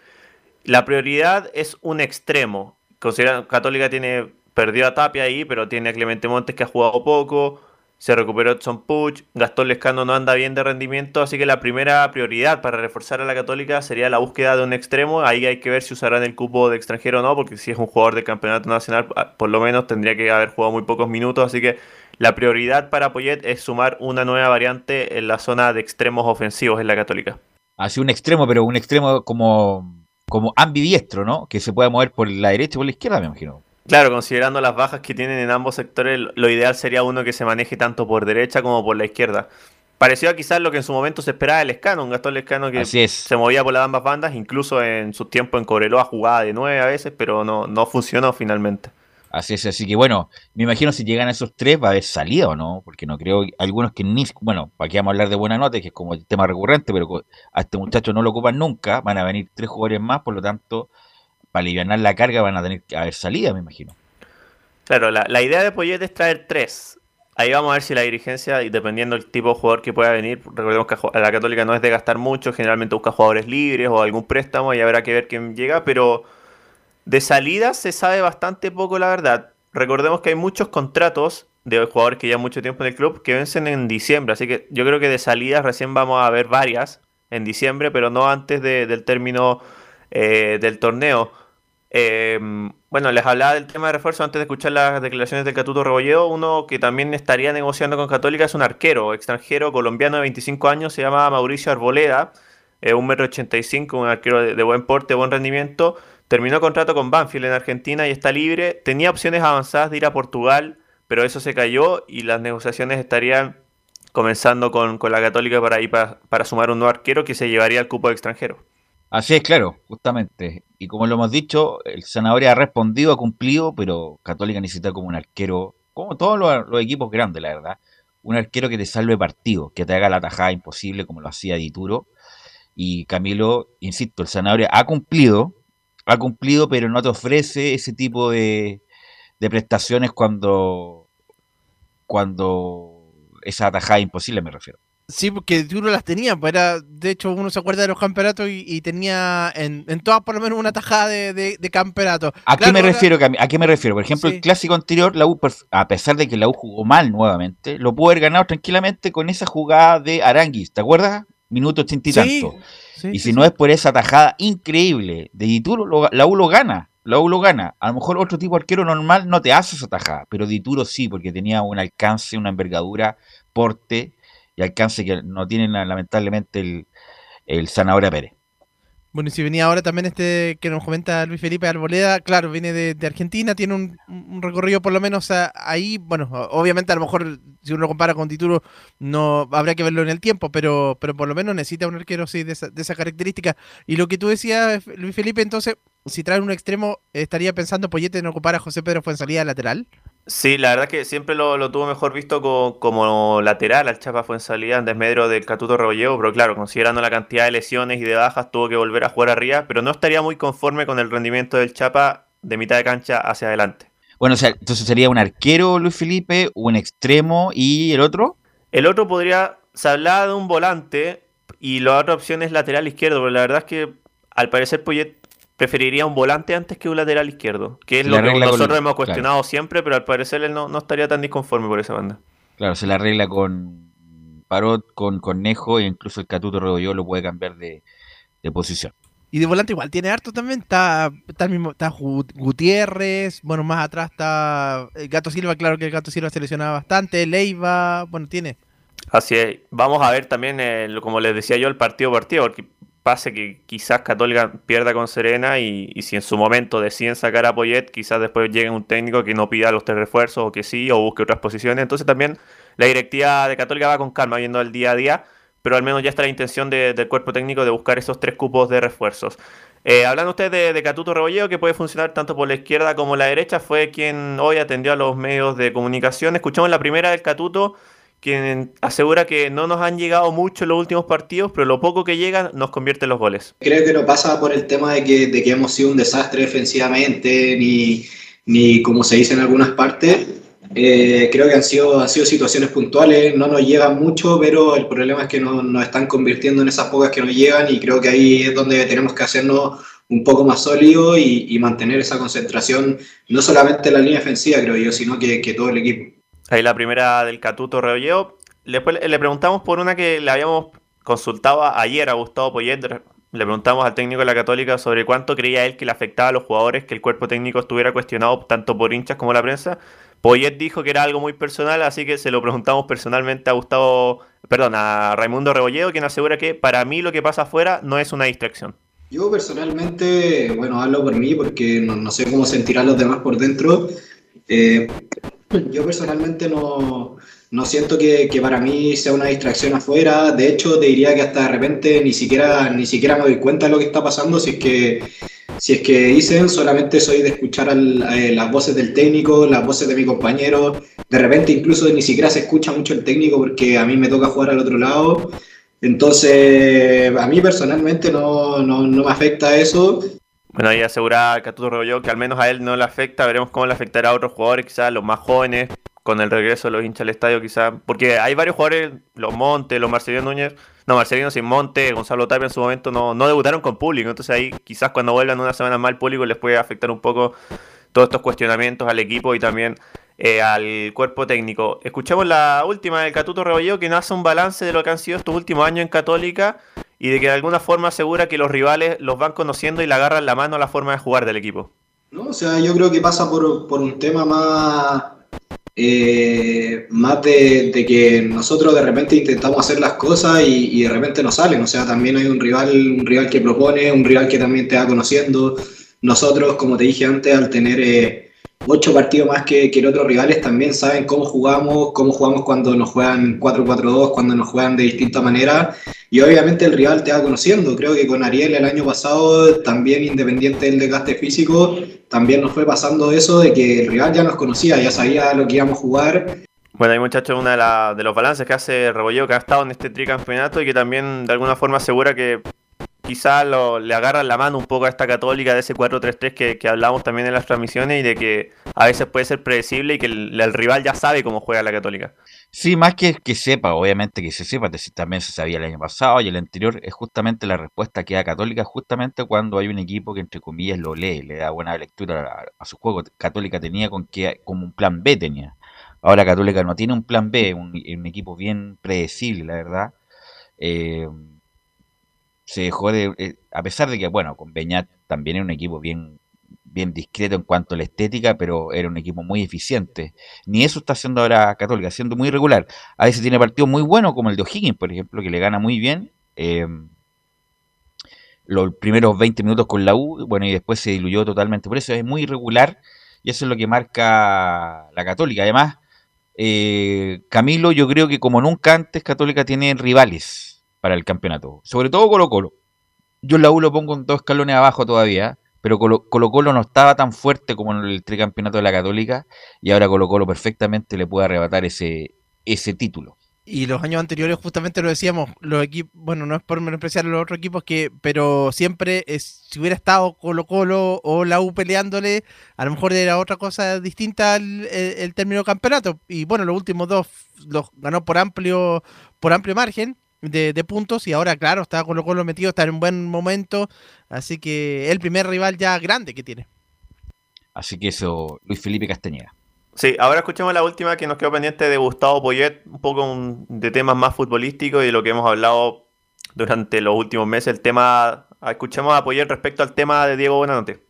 La prioridad es un extremo. Considera, Católica tiene perdió a Tapia ahí, pero tiene a Clemente Montes que ha jugado poco se recuperó Edson Puch, Gastón Lescano no anda bien de rendimiento, así que la primera prioridad para reforzar a la Católica sería la búsqueda de un extremo. Ahí hay que ver si usarán el cupo de extranjero o no, porque si es un jugador del campeonato nacional, ah, por lo menos tendría que haber jugado muy pocos minutos, así que la prioridad para Poyet es sumar una nueva variante en la zona de extremos ofensivos en la Católica. Así un extremo, pero un extremo como, como ambidiestro, ¿no? Que se pueda mover por la derecha y por la izquierda, me imagino. Claro, considerando las bajas que tienen en ambos sectores, lo ideal sería uno que se maneje tanto por derecha como por la izquierda. Pareció a quizás lo que en su momento se esperaba del Escano, un Gastón Lescano que se movía por las ambas bandas, incluso en su tiempo en Cobreloa jugaba de nueve a veces, pero no, no funcionó finalmente. Así es, así que bueno, me imagino si llegan a esos tres va a haber salida o no, porque no creo, algunos que ni, bueno, aquí vamos a hablar de buena nota, que es como el tema recurrente, pero a este muchacho no lo ocupan nunca, van a venir tres jugadores más, por lo tanto para aliviar la carga van a tener que haber salida, me imagino. Claro, la, idea de Poyet es traer tres. Ahí vamos a ver si la dirigencia, dependiendo del tipo de jugador que pueda venir, recordemos que la Católica no es de gastar mucho, generalmente busca jugadores libres o algún préstamo y habrá que ver quién llega, pero de salida se sabe bastante poco, la verdad. Recordemos que hay muchos contratos de jugadores que llevan mucho tiempo en el club que vencen en diciembre, así que yo creo que de salida recién vamos a ver varias en diciembre, pero no antes del término eh, del torneo. Em, bueno, les hablaba del tema de refuerzo antes de escuchar las declaraciones del Catuto Rebolledo. Uno que también estaría negociando con Católica es un arquero extranjero colombiano de 25 años, se llama Mauricio Arboleda, eh, 1,85m, un arquero de, buen porte, buen rendimiento. Terminó contrato con Banfield en Argentina y está libre. Tenía opciones avanzadas de ir a Portugal, pero eso se cayó y las negociaciones estarían comenzando con, la Católica para, ir para, para sumar un nuevo arquero que se llevaría al cupo de extranjero. Así es, claro, justamente. Y como lo hemos dicho, el Zanahoria ha respondido, ha cumplido, pero Católica necesita como un arquero, como todos los, equipos grandes, la verdad, un arquero que te salve partido, que te haga la tajada imposible como lo hacía Dituro. Y Camilo, insisto, el Zanahoria ha cumplido, ha cumplido, pero no te ofrece ese tipo de, de prestaciones cuando, cuando esa tajada imposible me refiero. Sí, porque uno las tenía, pues era, de hecho uno se acuerda de los campeonatos y, tenía en, en, todas por lo menos una tajada de, de, campeonato. ¿A qué me refiero? ¿A qué me refiero? Por ejemplo, el clásico anterior, la U, a pesar de que la U jugó mal nuevamente, lo pudo haber ganado tranquilamente con esa jugada de Aranguis, ¿te acuerdas? Minuto ochenta y tanto. y si no es por esa tajada increíble de Dituro, la U lo gana. La U lo gana. A lo mejor otro tipo de arquero normal no te hace esa tajada, pero Dituro sí, porque tenía un alcance, una envergadura, porte y alcance que no tienen lamentablemente el, el Zanahoria Pérez. Bueno, y si venía ahora también este que nos comenta Luis Felipe Arboleda, claro, viene de, Argentina, tiene un, recorrido por lo menos ahí, bueno, obviamente a lo mejor si uno compara con título no habría que verlo en el tiempo, pero, pero por lo menos necesita un arquero sí, de, esa, de esa característica. Y lo que tú decías, Luis Felipe, entonces, si trae un extremo, estaría pensando Poyete en ocupar a José Pedro Fuensalida lateral. Sí, la verdad que siempre lo, tuvo mejor visto como, lateral al Chapa fue en salida en desmedro del Catuto Rebolleo, pero claro, considerando la cantidad de lesiones y de bajas, tuvo que volver a jugar arriba, pero no estaría muy conforme con el rendimiento del Chapa de mitad de cancha hacia adelante. Bueno, o sea, entonces sería un arquero Luis Felipe, un extremo y el otro. El otro podría, se hablaba de un volante y la otra opción es lateral izquierdo, pero la verdad es que al parecer Poyet preferiría un volante antes que un lateral izquierdo, que es lo que nosotros hemos cuestionado siempre, pero al parecer él no, estaría tan disconforme por esa banda. Claro, se la arregla con Parot con Cornejo e incluso el Catuto Rebolló lo puede cambiar de, de posición. Y de volante igual tiene harto también. Está, está, el mismo, está Gu- Gutiérrez. Bueno, más atrás está el Gato Silva. Claro que el Gato Silva se lesionaba bastante. Leiva. Bueno, tiene. Así es. Vamos a ver también, eh, lo- como les decía yo, el partido partido, porque pase que quizás Católica pierda con Serena y, y si en su momento deciden sacar a Poyet, quizás después llegue un técnico que no pida los tres refuerzos o que sí, o busque otras posiciones. Entonces también la directiva de Católica va con calma viendo el día a día, pero al menos ya está la intención de- del cuerpo técnico de buscar esos tres cupos de refuerzos. Eh, hablando usted de, Catuto Rebolleo, que puede funcionar tanto por la izquierda como la derecha, fue quien hoy atendió a los medios de comunicación. Escuchamos la primera del Catuto, quien asegura que no nos han llegado mucho en los últimos partidos, pero lo poco que llegan nos convierte en los goles. Creo que no pasa por el tema de que, de que hemos sido un desastre defensivamente, ni, ni como se dice en algunas partes. Eh, creo que han sido, han sido situaciones puntuales, no nos llegan mucho, pero el problema es que no- nos están convirtiendo en esas pocas que nos llegan y creo que ahí es donde tenemos que hacernos un poco más sólidos y, y mantener esa concentración, no solamente en la línea defensiva, creo yo, sino que, que todo el equipo. Ahí la primera del Catuto Rebolleo. Después le preguntamos por una que le habíamos consultado ayer a Gustavo Poyet. Le preguntamos al técnico de la Católica sobre cuánto creía él que le afectaba a los jugadores que el cuerpo técnico estuviera cuestionado tanto por hinchas como la prensa. Poyet dijo que era algo muy personal, así que se lo preguntamos personalmente a Gustavo, perdón, a Raimundo Rebolleo, quien asegura que para mí lo que pasa afuera no es una distracción. Yo personalmente, bueno, hablo por mí porque no, no sé cómo sentirán los demás por dentro. Eh, yo personalmente no, no siento que, que para mí sea una distracción afuera. De hecho, te diría que hasta de repente ni siquiera, ni siquiera me doy cuenta de lo que está pasando. Si es que, si es que dicen, solamente soy de escuchar al- eh, las voces del técnico, las voces de mi compañero. De repente incluso ni siquiera se escucha mucho el técnico porque a mí me toca jugar al otro lado. Entonces, a mí personalmente no, no, no me afecta eso. Bueno, ahí asegura Catuto Rebolleo que al menos a él no le afecta. Veremos cómo le afectará a otros jugadores, quizás los más jóvenes, con el regreso de los hinchas al estadio, quizás. Porque hay varios jugadores, los Montes, los Marcelino Núñez, no, Marcelino sin Monte, Gonzalo Tapia en su momento no, no debutaron con público. Entonces ahí quizás cuando vuelvan una semana más al público les puede afectar un poco todos estos cuestionamientos al equipo y también eh, al cuerpo técnico. Escuchamos la última del Catuto Rebolleo que nos hace un balance de lo que han sido estos últimos años en Católica y de que de alguna forma asegura que los rivales los van conociendo y le agarran la mano a la forma de jugar del equipo. ¿no? O sea, yo creo que pasa por, por un tema más, eh, más de, de que nosotros de repente intentamos hacer las cosas y, de repente no salen. O sea, también hay un rival, un rival que propone, un rival que también te va conociendo. Nosotros, como te dije antes, al tener eh, ocho partidos más que, que los otros rivales, también saben cómo jugamos, cómo jugamos cuando nos juegan 4-4-2, cuando nos juegan de distinta manera. Y obviamente el rival te va conociendo. Creo que con Ariel el año pasado, también independiente del desgaste físico, también nos fue pasando eso de que el rival ya nos conocía, ya sabía lo que íbamos a jugar. Bueno, ahí muchachos, uno de, de los balances que hace Rebolleo, que ha estado en este tricampeonato y que también de alguna forma asegura que quizás lo- le agarran la mano un poco a esta católica de ese 4-3-3 que, que hablamos también en las transmisiones y de que a veces puede ser predecible y que el, rival ya sabe cómo juega la católica. Sí, más que que sepa, obviamente que se sepa, también se sabía el año pasado y el anterior, es justamente la respuesta que da Católica, justamente cuando hay un equipo que entre comillas lo lee, le da buena lectura a, a su juego. Católica tenía con que, como un plan B tenía. Ahora Católica no tiene un plan B, un, un equipo bien predecible, la verdad. Eh, se dejó de, eh, a pesar de que, bueno, con Beñat también era un equipo bien, bien discreto en cuanto a la estética, pero era un equipo muy eficiente. Ni eso está haciendo ahora Católica, siendo muy regular. A veces tiene partidos muy buenos, como el de O'Higgins, por ejemplo, que le gana muy bien. eh, los primeros 20 minutos con la U, bueno, y después se diluyó totalmente. Por eso es muy irregular y eso es lo que marca la Católica. Además, eh, Camilo, yo creo que como nunca antes, Católica tiene rivales para el campeonato, sobre todo Colo Colo. Yo la U lo pongo en dos escalones abajo todavía, pero Colo Colo, no estaba tan fuerte como en el tricampeonato de la Católica y ahora Colo Colo perfectamente le puede arrebatar ese, ese título. Y los años anteriores justamente lo decíamos, los equipos, bueno, no es por menospreciar a los otros equipos que, pero siempre si hubiera estado Colo Colo o la U peleándole, a lo mejor era otra cosa distinta el, el- el término campeonato. Y bueno, los últimos dos los ganó por amplio, por amplio margen de, de puntos y ahora claro, está Colo Colo metido, está en un buen momento, así que el primer rival ya grande que tiene. Así que eso, Luis Felipe Castañeda. Sí, ahora escuchemos la última que nos quedó pendiente de Gustavo Poyet, un poco un- de temas más futbolísticos y de lo que hemos hablado durante los últimos meses. El tema, escuchemos a Poyet respecto al tema de Diego Bonanote.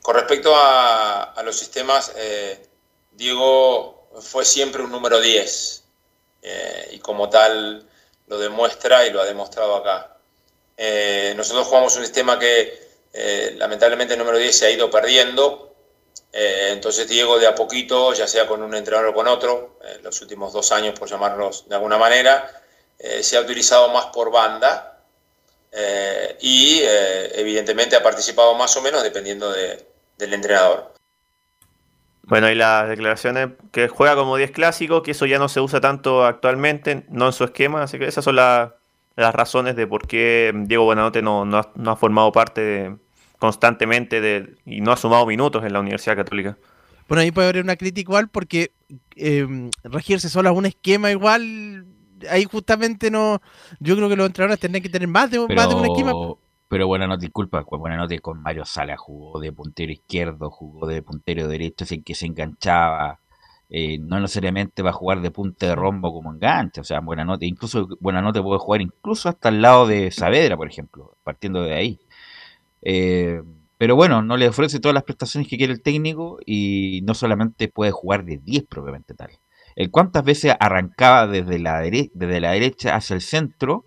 Con respecto a, a los sistemas, eh, Diego fue siempre un número 10 eh, y como tal lo demuestra y lo ha demostrado acá. Eh, nosotros jugamos un sistema que eh, lamentablemente el número 10 se ha ido perdiendo, eh, entonces Diego de a poquito, ya sea con un entrenador o con otro, en los últimos dos años por llamarlos de alguna manera, se ha utilizado más por banda y evidentemente ha participado más o menos dependiendo de- del entrenador. Bueno, y las declaraciones que juega como 10 clásico, que eso ya no se usa tanto actualmente, no en su esquema, así que esas son la- las razones de por qué Diego Buenanote no, no ha, no ha formado parte de- constantemente de, y no ha sumado minutos en la Universidad Católica. Bueno, ahí puede haber una crítica igual porque eh, regirse solo a un esquema igual, ahí justamente no, yo creo que los entrenadores tendrían que tener más de, más de un esquema. Pero, buena nota, disculpa, buena nota con Mario Sala jugó de puntero izquierdo, jugó de puntero derecho, sin que se enganchaba. eh, no necesariamente va a jugar de punta de rombo como enganche, o sea, buena nota, incluso buena nota puede jugar incluso hasta al lado de Saavedra, por ejemplo, partiendo de ahí. Eh, pero bueno, no le ofrece todas las prestaciones que quiere el técnico y no solamente puede jugar de 10 propiamente tal. El cuántas veces arrancaba desde la, dere- desde la derecha hacia el centro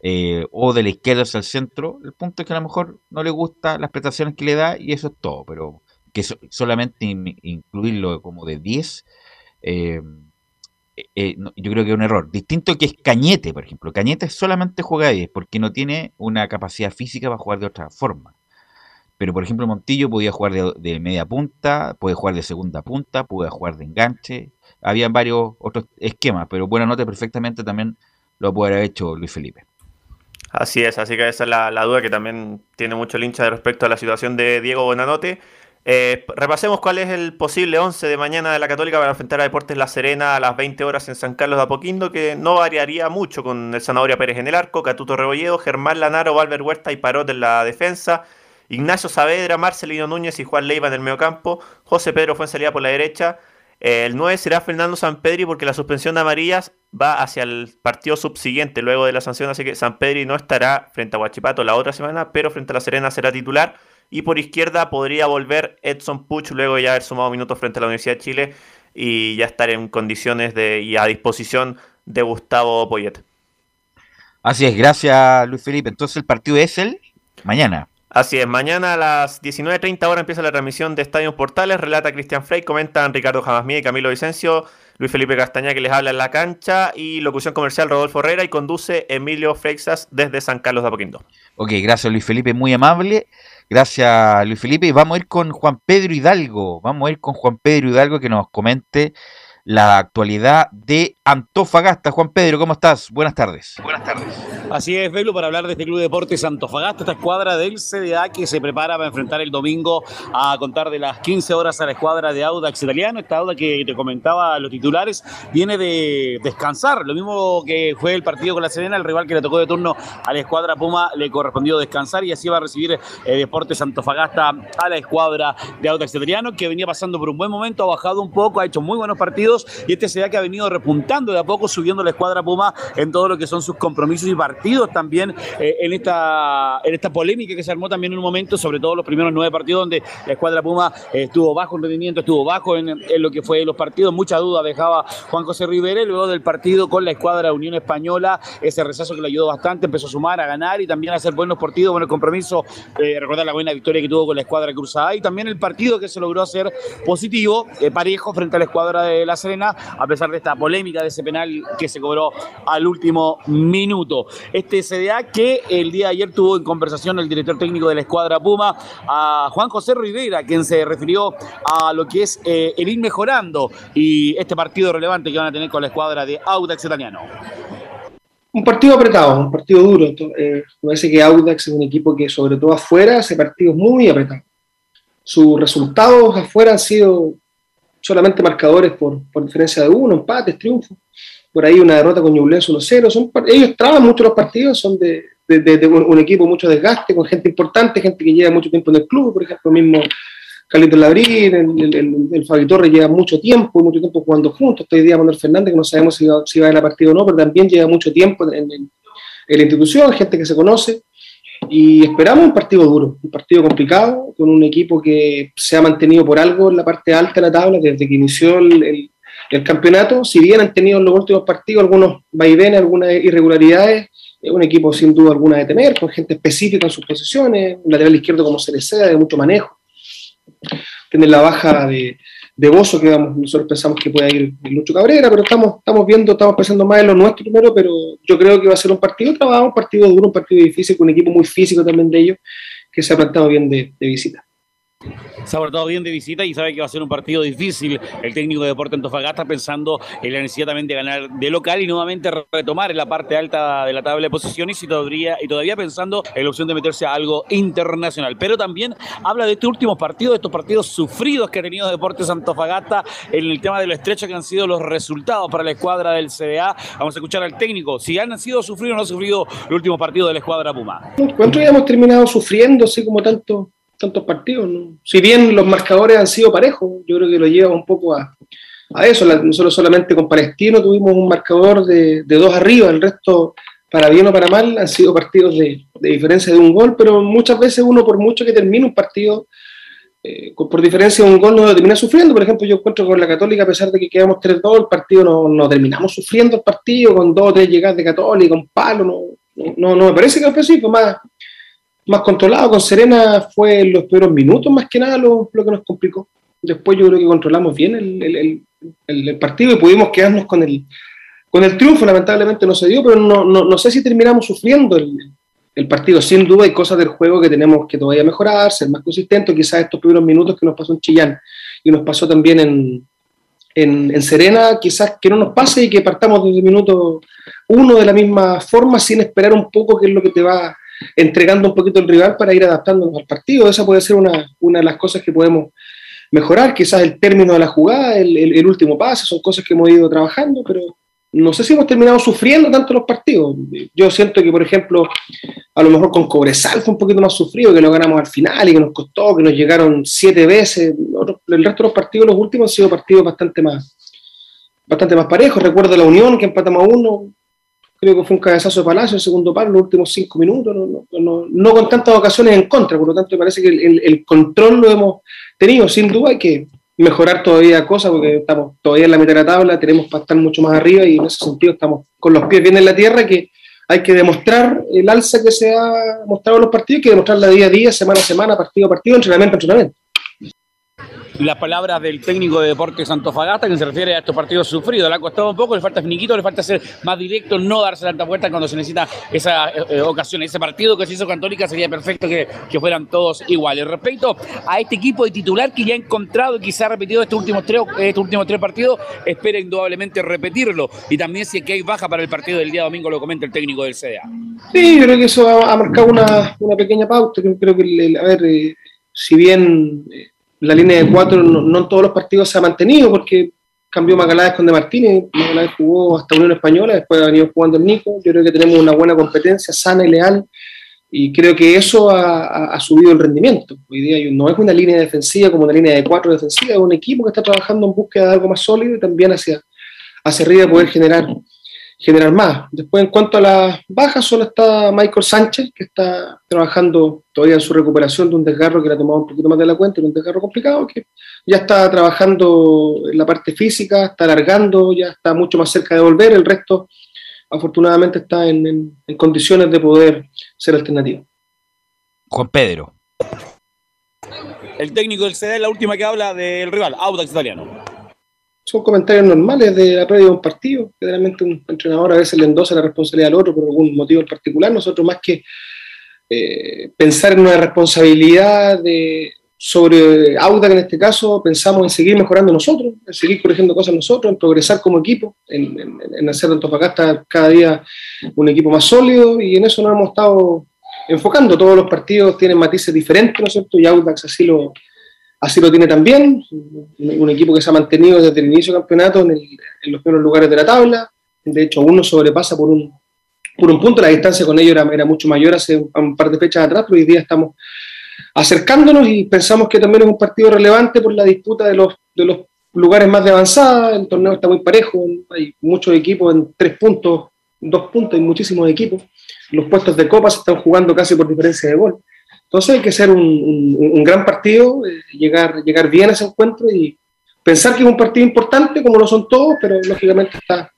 eh, o de la izquierda hacia el centro, el punto es que a lo mejor no le gustan las prestaciones que le da y eso es todo, pero que so- solamente in- incluirlo como de 10, eh, eh, no, yo creo que es un error. Distinto que es Cañete, por ejemplo. Cañete solamente juega de 10 porque no tiene una capacidad física para jugar de otra forma. Pero por ejemplo Montillo podía jugar de, de media punta, puede jugar de segunda punta, puede jugar de enganche. Había varios otros esquemas, pero buena nota perfectamente también lo puede haber hecho Luis Felipe. Así es, así que esa es la, duda que también tiene mucho el hincha respecto a la situación de Diego Bonanote. Eh, repasemos cuál es el posible 11 de mañana de la Católica para enfrentar a Deportes La Serena a las 20 horas en San Carlos de Apoquindo, que no variaría mucho con el Zanahoria Pérez en el arco, Catuto Rebolledo, Germán Lanaro, Valver Huerta y Parot en la defensa, Ignacio Saavedra, Marcelino Núñez y Juan Leiva en el mediocampo, José Pedro Fuensalía por la derecha, el 9 será Fernando Sampedri porque la suspensión de amarillas va hacia el partido subsiguiente luego de la sanción, así que Sampedri no estará frente a Huachipato la otra semana, pero frente a La Serena será titular. Y por izquierda podría volver Edson Puch luego de ya haber sumado minutos frente a la Universidad de Chile y ya estar en condiciones de, y a disposición de Gustavo Poyet. Así es, gracias Luis Felipe. Entonces el partido es el mañana. Así es, mañana a las 19.30 horas empieza la transmisión de Estadio Portales, relata Cristian Frey, comentan Ricardo Jamasmía y Camilo Vicencio, Luis Felipe Castañá que les habla en la cancha y locución comercial Rodolfo Herrera y conduce Emilio Freixas desde San Carlos de Apoquindo. Ok, gracias Luis Felipe, muy amable. Gracias Luis Felipe. Y vamos a ir con Juan Pedro Hidalgo. Vamos a ir con Juan Pedro Hidalgo que nos comente la actualidad de Antofagasta. Juan Pedro, ¿cómo estás? Buenas tardes. Buenas tardes. Así es, Velo, para hablar de este Club Deportes Antofagasta, esta escuadra del CDA que se prepara para enfrentar el domingo a contar de las 15 horas a la escuadra de Audax Italiano. Esta Audax que te comentaba los titulares viene de descansar, lo mismo que fue el partido con la Serena, el rival que le tocó de turno a la escuadra Puma le correspondió descansar y así va a recibir eh, Deportes Antofagasta a la escuadra de Audax Italiano que venía pasando por un buen momento, ha bajado un poco, ha hecho muy buenos partidos y este CDA que ha venido repuntando de a poco, subiendo la escuadra Puma en todo lo que son sus compromisos y partidos también eh, en, esta, en esta polémica que se armó también en un momento, sobre todo los primeros nueve partidos donde la escuadra Puma eh, estuvo bajo en rendimiento, estuvo bajo en, lo que fue los partidos, mucha duda dejaba Juan José Rivera luego del partido con la escuadra Unión Española, ese rechazo que le ayudó bastante, empezó a sumar, a ganar y también a hacer buenos partidos, buenos compromisos, eh, recordar la buena victoria que tuvo con la escuadra Cruzada y también el partido que se logró hacer positivo, eh, parejo frente a la escuadra de La A pesar de esta polémica de ese penal que se cobró al último minuto. Este CDA que el día de ayer tuvo en conversación el director técnico de la escuadra Puma, a Juan José Rivera, quien se refirió a lo que es eh, el ir mejorando y este partido relevante que van a tener con la escuadra de Audax Italiano. Un partido apretado, un partido duro. Eh, parece que Audax es un equipo que, sobre todo afuera, ese partido es muy apretado. Sus resultados afuera han sido solamente marcadores por, por diferencia de uno, empates, triunfos. Por ahí una derrota con Ñublense 1-0. Son, ellos traban mucho los partidos, son de, de, de, de un, un, equipo mucho desgaste, con gente importante, gente que lleva mucho tiempo en el club, por ejemplo, mismo Carlitos Labrín, el, el, el, Fabi Torres lleva mucho tiempo, mucho tiempo jugando juntos. Este día Manuel Fernández, que no sabemos si va, si va a la partida o no, pero también lleva mucho tiempo en, en, en la institución, gente que se conoce. Y esperamos un partido duro, un partido complicado, con un equipo que se ha mantenido por algo en la parte alta de la tabla desde que inició el, el, el campeonato. Si bien han tenido en los últimos partidos algunos vaivenes, algunas irregularidades, es un equipo sin duda alguna de temer, con gente específica en sus posiciones, un lateral izquierdo como sea, de mucho manejo. Tiene la baja de, de Bozo, que vamos, nosotros pensamos que puede ir Lucho Cabrera, pero estamos, estamos viendo, estamos pensando más en lo nuestro primero, pero yo creo que va a ser un partido trabajado, un partido duro, un partido difícil, con un equipo muy físico también de ellos, que se ha plantado bien de, de visita se ha portado bien de visita y sabe que va a ser un partido difícil el técnico de Deporte Antofagasta pensando en la necesidad también de ganar de local y nuevamente retomar en la parte alta de la tabla de posiciones y todavía, y todavía pensando en la opción de meterse a algo internacional. Pero también habla de este último partido, de estos partidos sufridos que ha tenido Deportes Antofagasta en el tema de lo estrecho que han sido los resultados para la escuadra del CDA. Vamos a escuchar al técnico si han sido sufridos o no sufrido el último partido de la escuadra Puma. ¿Cuántos ya hemos terminado sufriendo así como tanto tantos partidos. ¿no? Si bien los marcadores han sido parejos, yo creo que lo lleva un poco a, eso. Nosotros solamente con Palestino tuvimos un marcador de, dos arriba, el resto, para bien o para mal, han sido partidos de, de, diferencia de un gol, pero muchas veces uno, por mucho que termine un partido, eh, por diferencia de un gol, no lo termina sufriendo. Por ejemplo, yo encuentro con la Católica, a pesar de que quedamos 3-2, el partido no, terminamos sufriendo el partido con dos o tres llegadas de Católica, un palo, no, no, no me parece que fue así, más más controlado. Con Serena fue en los primeros minutos más que nada lo, que nos complicó. Después yo creo que controlamos bien el, el, el, el, partido y pudimos quedarnos con el, con el triunfo. Lamentablemente no se dio, pero no, no, no sé si terminamos sufriendo el, partido. Sin duda hay cosas del juego que tenemos que todavía mejorar, ser más consistentes. Quizás estos primeros minutos que nos pasó en Chillán y nos pasó también en, en, en, Serena, quizás que no nos pase y que partamos desde el minuto uno de la misma forma sin esperar un poco qué es lo que te va entregando un poquito el rival para ir adaptándonos al partido. Esa puede ser una, una de las cosas que podemos mejorar, quizás el término de la jugada, el, el, último pase, son cosas que hemos ido trabajando, pero no sé si hemos terminado sufriendo tanto los partidos. Yo siento que, por ejemplo, a lo mejor con Cobresal fue un poquito más sufrido, que lo ganamos al final y que nos costó, que nos llegaron siete veces. El resto de los partidos, los últimos, han sido partidos bastante más, bastante más parejos. Recuerdo la Unión, que empatamos a uno, que fue un cabezazo de Palacio, el segundo palo, los últimos cinco minutos, no, con tantas ocasiones en contra, por lo tanto me parece que el, control lo hemos tenido, sin duda hay que mejorar todavía cosas, porque estamos todavía en la mitad de la tabla, tenemos para estar mucho más arriba y en ese sentido estamos con los pies bien en la tierra, que hay que demostrar el alza que se ha mostrado en los partidos, hay que demostrarla día a día, semana a semana, partido a partido, entrenamiento a entrenamiento las palabras del técnico de Deportes Antofagasta, que se refiere a estos partidos sufridos. Le ha costado un poco, le falta finiquito, le falta ser más directo, no darse tanta vuelta cuando se necesita esa eh, ocasión. Ese partido que se hizo Católica sería perfecto que, que, fueran todos iguales. Respecto a este equipo de titular que ya ha encontrado y se ha repetido estos últimos tres, estos últimos tres partidos, espera indudablemente repetirlo. Y también si es que hay baja para el partido del día domingo, lo comenta el técnico del CDA. Sí, creo que eso ha, marcado una, una, pequeña pauta. Creo que, a ver, eh, si bien... Eh, la línea de cuatro no, no, en todos los partidos se ha mantenido porque cambió Magaláes con De Martínez, Magaláes jugó hasta Unión Española, después ha venido jugando el Nico, yo creo que tenemos una buena competencia, sana y leal, y creo que eso ha, ha, ha subido el rendimiento. Hoy día no es una línea defensiva como una línea de cuatro defensiva, es un equipo que está trabajando en búsqueda de algo más sólido y también hacia, hacia arriba poder generar generar más. Después, en cuanto a las bajas, solo está Michael Sánchez, que está trabajando todavía en su recuperación de un desgarro que le ha tomado un poquito más de la cuenta, un desgarro complicado, que ya está trabajando en la parte física, está alargando, ya está mucho más cerca de volver. El resto, afortunadamente, está en, en, en condiciones de poder ser alternativo. Juan Pedro. El técnico del CD, la última que habla del rival, Audax Italiano son comentarios normales de la previa de un partido. Generalmente un entrenador a veces le endosa la responsabilidad al otro por algún motivo en particular. Nosotros más que eh, pensar en una responsabilidad de, sobre Auda, en este caso, pensamos en seguir mejorando nosotros, en seguir corrigiendo cosas nosotros, en progresar como equipo, en, hacer de Antofagasta cada día un equipo más sólido y en eso nos hemos estado enfocando. Todos los partidos tienen matices diferentes, ¿no es cierto? Y Audax así lo, Así lo tiene también, un equipo que se ha mantenido desde el inicio del campeonato en, los primeros lugares de la tabla. De hecho, uno sobrepasa por un, punto, la distancia con ellos era, mucho mayor hace un, un, par de fechas atrás, pero hoy día estamos acercándonos y pensamos que también es un partido relevante por la disputa de los, de los lugares más de avanzada, el torneo está muy parejo, hay muchos equipos en tres puntos, dos puntos, hay muchísimos equipos, los puestos de copa se están jugando casi por diferencia de gol. Entonces hay que ser un, gran partido, eh, llegar, llegar bien a ese encuentro y pensar que es un partido importante, como lo son todos, pero lógicamente está,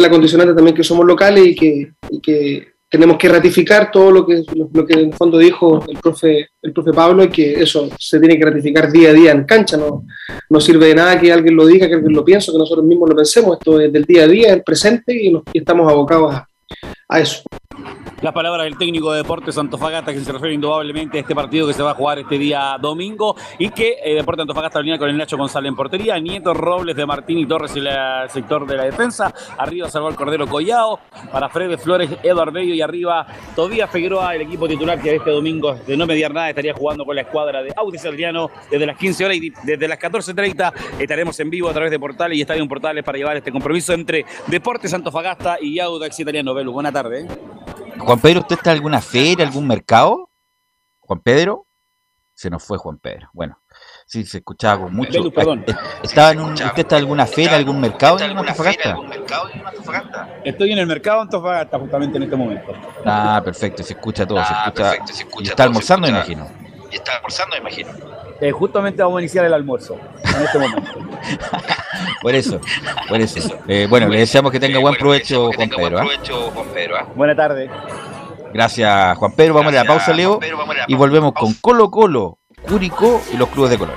la condicionante también que somos locales y que, tenemos que ratificar todo lo que, en el fondo dijo el profe, Pablo y que eso se tiene que ratificar día a día en cancha. No, sirve de nada que alguien lo diga, que alguien lo piense, que nosotros mismos lo pensemos. Esto es del día a día, el presente y, y estamos abocados a, a eso. Las palabras del técnico de Deportes Antofagasta, que se refiere indudablemente a este partido que se va a jugar este día domingo y que eh, Deportes Antofagasta venía con el Nacho González en portería, Nieto Robles de Martín y Torres en el sector de la defensa, arriba Salvador Cordero Collao, para Fred Flores, Eduardo Bello y arriba Todavía Figueroa, el equipo titular que este domingo, de no mediar nada, estaría jugando con la escuadra de Audis Adriano desde las 15 horas y desde las 14.30 estaremos en vivo a través de Portales y Estadio Portales para llevar este compromiso entre Deportes Antofagasta y Audax Italiano. Velu, buena tarde. ¿eh? Juan Pedro, ¿usted está en alguna feria, algún mercado? Juan Pedro, se nos fue Juan Pedro. Bueno, sí, se escuchaba con mucho. Belu, perdón. ¿Estaba en un, ¿Usted está en alguna feria, algún mercado en Antofagasta? Estoy en el mercado Antofagasta justamente en este momento. Ah, perfecto, se escucha todo. se escucha, y está almorzando, me imagino. Y está almorzando, me imagino. Eh, justamente vamos a iniciar el almuerzo en este momento. por eso, por eso. Eh, bueno, le deseamos que tenga buen provecho, Juan Pedro. ¿eh? Buena tarde. Gracias, Juan Pedro. Vamos a la pausa, Leo. Y volvemos con Colo Colo, Curicó y los clubes de color.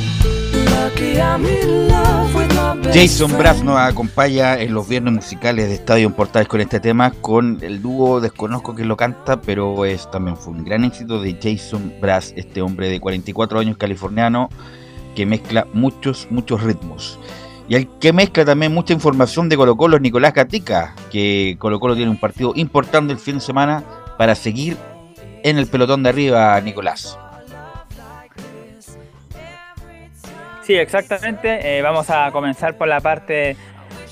Jason. Brass nos acompaña en los viernes musicales de Estadio Portales con este tema, con el dúo, desconozco quién lo canta, pero es también fue un gran éxito de Jason Brass, este hombre de 44 años californiano que mezcla muchos, muchos ritmos. Y el que mezcla también mucha información de Colo Colo es Nicolás Gatica, que Colo Colo tiene un partido importante el fin de semana para seguir en el pelotón de arriba, Nicolás. Sí, exactamente. Eh, vamos a comenzar por la parte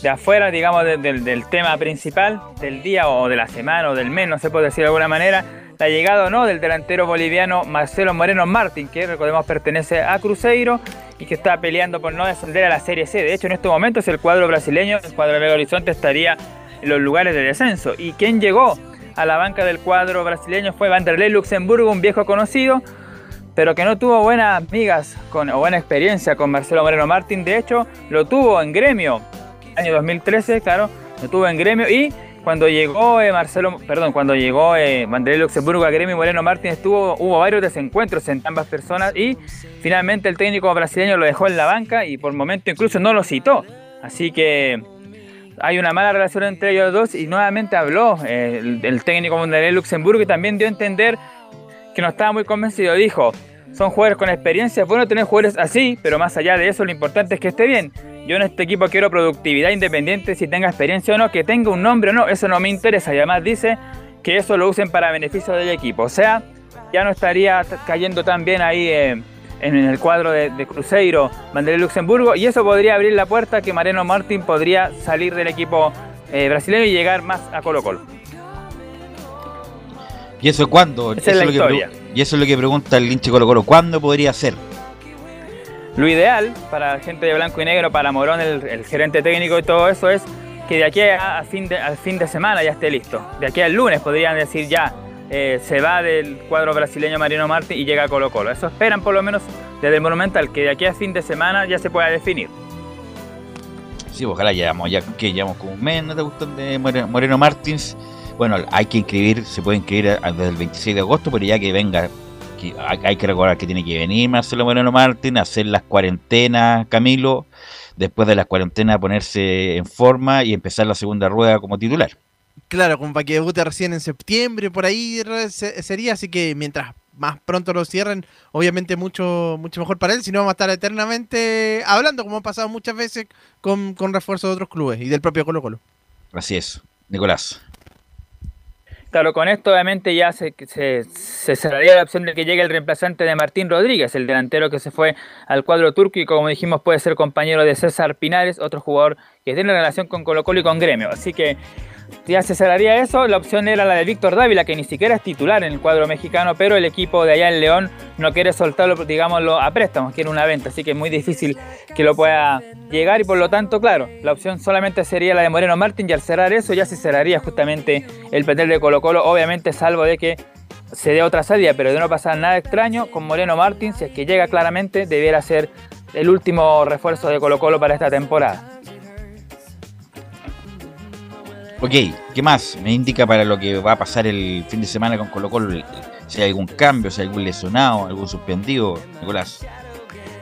de afuera, digamos, de- del- del tema principal del día o de la semana o del mes, no se puede decir de alguna manera. La llegada o no del delantero boliviano Marcelo Moreno Martín, que recordemos pertenece a Cruzeiro y que está peleando por no descender a la Serie C. De hecho, en estos momentos el cuadro brasileño, el cuadro de Belo Horizonte, estaría en los lugares de descenso. ¿Y quién llegó a la banca del cuadro brasileño? Fue Vanderlei Luxemburgo, un viejo conocido, pero que no tuvo buenas amigas o buena experiencia con Marcelo Moreno Martín. De hecho, lo tuvo en gremio, año 2013, claro, lo tuvo en gremio y cuando llegó eh, Marcelo, perdón, cuando llegó eh, Luxemburgo a gremio Moreno Martín estuvo, hubo varios desencuentros entre ambas personas y finalmente el técnico brasileño lo dejó en la banca y por momento incluso no lo citó. Así que hay una mala relación entre ellos dos y nuevamente habló eh, el, el técnico Vanderlei Luxemburgo y también dio a entender que no estaba muy convencido. Dijo, son jugadores con experiencia, es bueno tener jugadores así, pero más allá de eso lo importante es que esté bien. Yo en este equipo quiero productividad independiente, si tenga experiencia o no, que tenga un nombre o no, eso no me interesa. Y además dice que eso lo usen para beneficio del equipo. O sea, ya no estaría cayendo tan bien ahí eh, en el cuadro de, de Cruzeiro, Vanderlei Luxemburgo, y eso podría abrir la puerta a que Mariano Martín podría salir del equipo eh, brasileño y llegar más a Colo Colo. ¿Y eso cuándo? Esa es la lo que historia. Y eso es lo que pregunta el hinche Colo Colo. ¿Cuándo podría ser? Lo ideal para la gente de blanco y negro, para Morón, el, el gerente técnico y todo eso, es que de aquí a, a fin de, al fin de semana ya esté listo. De aquí al lunes podrían decir ya, eh, se va del cuadro brasileño Marino Martín y llega a Colo Colo. Eso esperan por lo menos desde el Monumental, que de aquí a fin de semana ya se pueda definir. Sí, ojalá llevamos ya que llevamos como un mes, ¿no te gustan de More- Moreno Martins? Bueno, hay que inscribir, se puede inscribir desde el 26 de agosto, pero ya que venga, que hay, hay que recordar que tiene que venir Marcelo Moreno Martín, hacer las cuarentenas, Camilo, después de las cuarentenas ponerse en forma y empezar la segunda rueda como titular. Claro, como para que debute recién en septiembre, por ahí sería, así que mientras más pronto lo cierren, obviamente mucho mucho mejor para él, si no vamos a estar eternamente hablando, como ha pasado muchas veces con, con refuerzos de otros clubes y del propio Colo Colo. Así es, Nicolás. Claro, con esto obviamente ya se, se, se cerraría la opción de que llegue el reemplazante de Martín Rodríguez, el delantero que se fue al cuadro turco y como dijimos puede ser compañero de César Pinares, otro jugador que tiene relación con Colo Colo y con Gremio. Así que ya se cerraría eso. La opción era la de Víctor Dávila, que ni siquiera es titular en el cuadro mexicano, pero el equipo de allá en León no quiere soltarlo, digámoslo, a préstamos, quiere una venta, así que es muy difícil que lo pueda llegar y por lo tanto, claro, la opción solamente sería la de Moreno Martín y al cerrar eso ya se cerraría justamente el plantel de Colo Colo, obviamente salvo de que se dé otra salida, pero de no pasar nada extraño, con Moreno Martín, si es que llega claramente, debiera ser el último refuerzo de Colo Colo para esta temporada. Ok, ¿qué más? Me indica para lo que va a pasar el fin de semana con Colo Colo, si hay algún cambio, si hay algún lesionado, algún suspendido, Nicolás.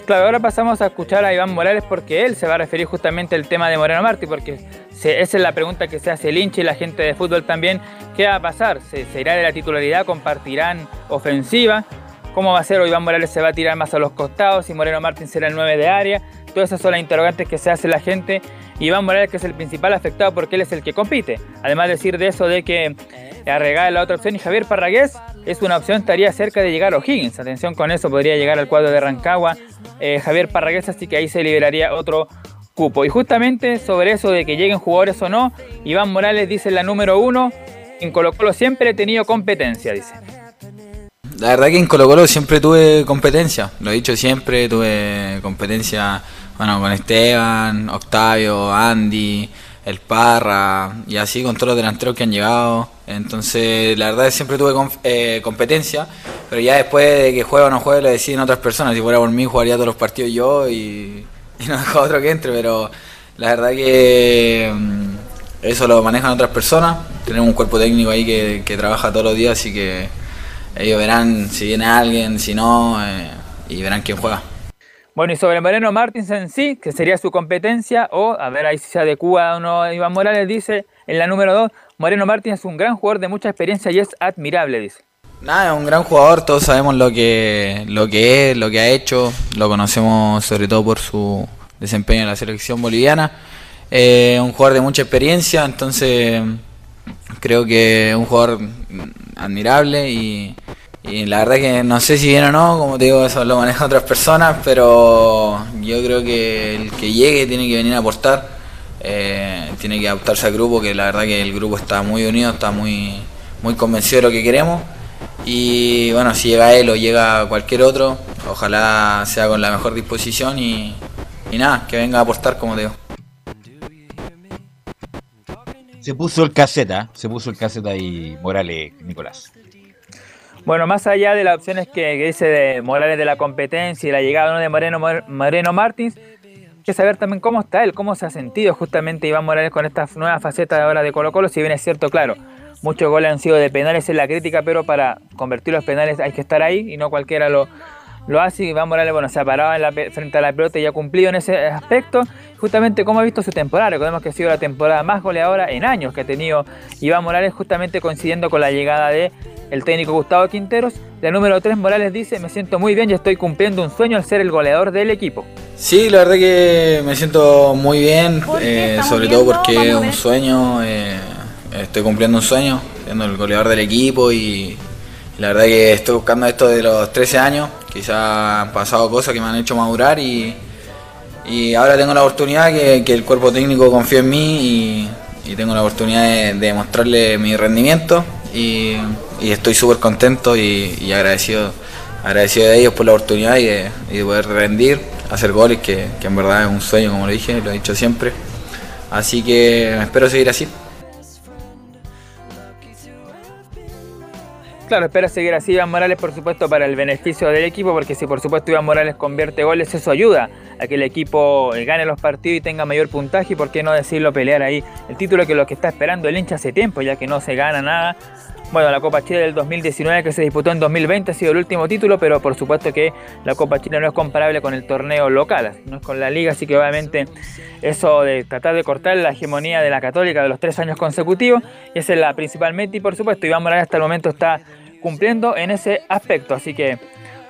Claro, ahora pasamos a escuchar a Iván Morales porque él se va a referir justamente al tema de Moreno Martí, porque se- esa es la pregunta que se hace el hincha y la gente de fútbol también. ¿Qué va a pasar? ¿Se, se irá de la titularidad? ¿Compartirán ofensiva? ¿Cómo va a ser? ¿O Iván Morales se va a tirar más a los costados? ¿Y Moreno Martín será el 9 de área? Todas esas son las interrogantes que se hace la gente. Iván Morales, que es el principal afectado porque él es el que compite. Además, decir de eso de que Arregada la otra opción y Javier Parragués es una opción, estaría cerca de llegar a O'Higgins. Atención con eso, podría llegar al cuadro de Rancagua eh, Javier Parragués, así que ahí se liberaría otro cupo. Y justamente sobre eso de que lleguen jugadores o no, Iván Morales dice la número uno, en Colo Colo siempre he tenido competencia, dice. La verdad que en Colo Colo siempre tuve competencia, lo he dicho siempre, tuve competencia bueno, con Esteban, Octavio, Andy, el Parra y así con todos los delanteros que han llegado. Entonces, la verdad es siempre tuve eh, competencia, pero ya después de que juegue o no juegue lo deciden otras personas. Si fuera por mí, jugaría todos los partidos yo y, no dejo otro que entre, pero la verdad que mm, eso lo manejan otras personas. Tenemos un cuerpo técnico ahí que, que trabaja todos los días, así que ellos verán si viene alguien, si no, eh, y verán quién juega. Bueno, y sobre Moreno Martins en sí, que sería su competencia, o a ver ahí si se adecua o no, Iván Morales dice en la número 2, Moreno Martins es un gran jugador de mucha experiencia y es admirable, dice. Nada, es un gran jugador, todos sabemos lo que, lo que es, lo que ha hecho, lo conocemos sobre todo por su desempeño en la selección boliviana. Eh, un jugador de mucha experiencia, entonces creo que es un jugador admirable y, y la verdad que no sé si viene o no, como te digo, eso lo manejan otras personas, pero yo creo que el que llegue tiene que venir a aportar, eh, tiene que adaptarse al grupo, que la verdad que el grupo está muy unido, está muy, muy convencido de lo que queremos. Y bueno, si llega él o llega cualquier otro, ojalá sea con la mejor disposición y, y nada, que venga a aportar como te digo. Se puso el caseta, se puso el caseta ahí Morales, Nicolás. Bueno, más allá de las opciones que, dice de Morales de la competencia y la llegada ¿no? de Moreno, Mor- Moreno Martins, hay que saber también cómo está él, cómo se ha sentido justamente Iván Morales con esta nueva faceta de ahora de Colo Colo, si bien es cierto, claro, muchos goles han sido de penales en la crítica, pero para convertir los penales hay que estar ahí y no cualquiera lo, lo hace. Iván Morales, bueno, se ha parado en la frente a la pelota y ha cumplido en ese aspecto. Justamente cómo ha visto su temporada. Recordemos que ha sido la temporada más goleadora en años que ha tenido Iván Morales, justamente coincidiendo con la llegada de el técnico Gustavo Quinteros. La número 3, Morales dice, me siento muy bien y estoy cumpliendo un sueño al ser el goleador del equipo. Sí, la verdad que me siento muy bien, eh, sobre todo porque es un sueño, eh, estoy cumpliendo un sueño, siendo el goleador del equipo y, y la verdad que estoy buscando esto de los 13 años, quizás han pasado cosas que me han hecho madurar y, y ahora tengo la oportunidad que, que el cuerpo técnico confía en mí y, y tengo la oportunidad de, de mostrarle mi rendimiento y, estoy súper contento y, agradecido, agradecido de ellos por la oportunidad y de, y de poder rendir, hacer goles, que, que en verdad es un sueño, como lo dije, lo he dicho siempre. Así que espero seguir así. Claro, espero seguir así Iván Morales, por supuesto, para el beneficio del equipo, porque si por supuesto Iván Morales convierte goles, eso ayuda a que el equipo eh, gane los partidos y tenga mayor puntaje, y por qué no decirlo, pelear ahí el título que es lo que está esperando el hincha hace tiempo, ya que no se gana nada. Bueno, la Copa Chile del 2019 que se disputó en 2020 ha sido el último título, pero por supuesto que la Copa Chile no es comparable con el torneo local, no es con la liga, así que obviamente eso de tratar de cortar la hegemonía de la Católica de los tres años consecutivos, esa es la principal meta, y por supuesto Iván Morales hasta el momento está cumpliendo en ese aspecto, así que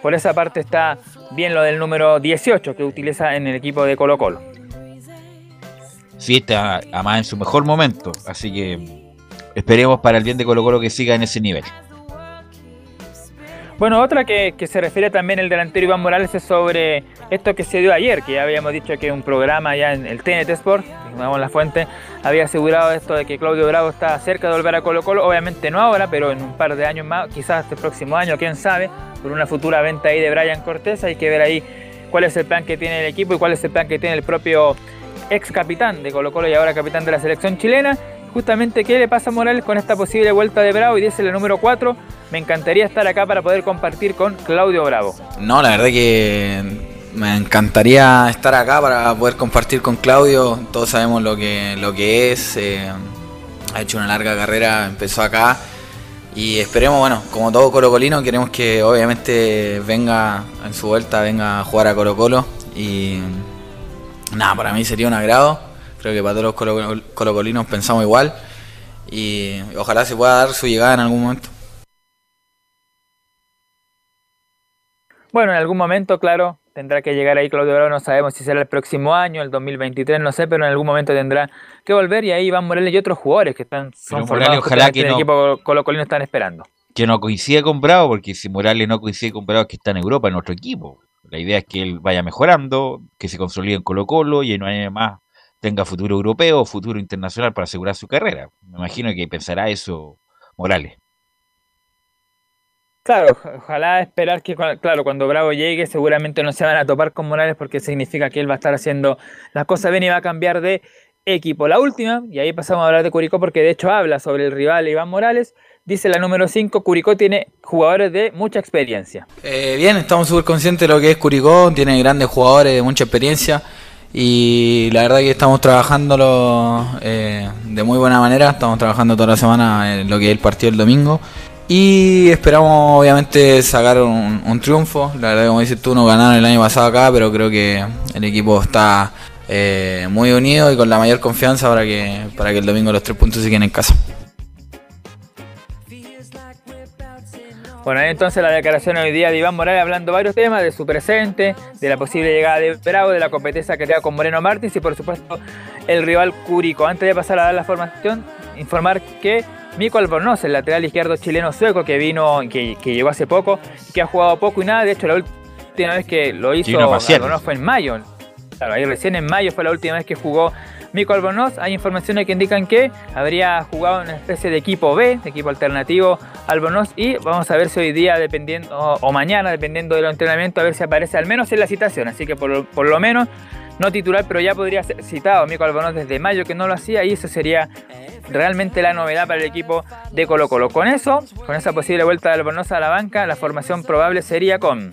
por esa parte está bien lo del número 18 que utiliza en el equipo de Colo Colo. Sí, está además en su mejor momento, así que esperemos para el bien de Colo Colo que siga en ese nivel. Bueno, otra que, se refiere también el delantero Iván Morales es sobre esto que se dio ayer, que ya habíamos dicho que un programa ya en el TNT Sport, que damos la fuente, había asegurado esto de que Claudio Bravo está cerca de volver a Colo Colo, obviamente no ahora, pero en un par de años más, quizás este próximo año, quién sabe, por una futura venta ahí de Brian Cortés, hay que ver ahí cuál es el plan que tiene el equipo y cuál es el plan que tiene el propio ex capitán de Colo Colo y ahora capitán de la selección chilena. Justamente, ¿qué le pasa a Morales con esta posible vuelta de Bravo? Y dice el número 4, me encantaría estar acá para poder compartir con Claudio Bravo. No, la verdad que me encantaría estar acá para poder compartir con Claudio. Todos sabemos lo que, lo que es. eh, ha hecho una larga carrera, empezó acá. Y esperemos, bueno, como todo Colo Colino, queremos que obviamente venga en su vuelta, venga a jugar a Colo Colo. Y nada, para mí sería un agrado. Creo que para todos los colo- colocolinos pensamos igual. Y ojalá se pueda dar su llegada en algún momento. Bueno, en algún momento, claro, tendrá que llegar ahí Claudio Bravo, no sabemos si será el próximo año, el 2023, no sé, pero en algún momento tendrá que volver y ahí Iván Morales y otros jugadores que están son Pero formados Morales, ojalá que el no- equipo colocolino están esperando. Que no coincida con Bravo, porque si Morales no coincide con Bravo es que está en Europa, en otro equipo. La idea es que él vaya mejorando, que se consolide en Colo Colo y en un año más tenga futuro europeo o futuro internacional para asegurar su carrera. Me imagino que pensará eso Morales. Claro, ojalá esperar que, claro, cuando Bravo llegue seguramente no se van a topar con Morales porque significa que él va a estar haciendo las cosas bien y va a cambiar de equipo. La última, y ahí pasamos a hablar de Curicó porque de hecho habla sobre el rival Iván Morales, dice la número 5, Curicó tiene jugadores de mucha experiencia. Eh, bien, estamos súper conscientes de lo que es Curicó, tiene grandes jugadores de mucha experiencia y la verdad que estamos trabajándolo eh, de muy buena manera, estamos trabajando toda la semana en lo que es el partido del domingo y esperamos obviamente sacar un, triunfo. La verdad, como dices tú, no ganaron el año pasado acá, pero creo que el equipo está eh, muy unido y con la mayor confianza para que, para que el domingo los tres puntos se queden en casa. Bueno, entonces la declaración hoy día de Iván Morales hablando varios temas, de su presente, de la posible llegada de Bravo, de la competencia que tenga con Moreno Martins y por supuesto el rival Curico. Antes de pasar a dar la formación, informar que Mico Albornoz, el lateral izquierdo chileno sueco que vino, que, llegó hace poco, que ha jugado poco y nada, de hecho la última vez que lo hizo Albornoz fue en mayo. Claro, ahí recién en mayo fue la última vez que jugó Mico Albornoz. Hay informaciones que indican que habría jugado en una especie de equipo B, de equipo alternativo Albornoz. Y vamos a ver si hoy día, dependiendo, o, mañana, dependiendo del entrenamiento, a ver si aparece al menos en la citación. Así que por, por lo menos no titular, pero ya podría ser citado Mico Albornoz desde mayo que no lo hacía y eso sería realmente la novedad para el equipo de Colo Colo. Con eso, con esa posible vuelta de Albornoz a la banca, la formación probable sería con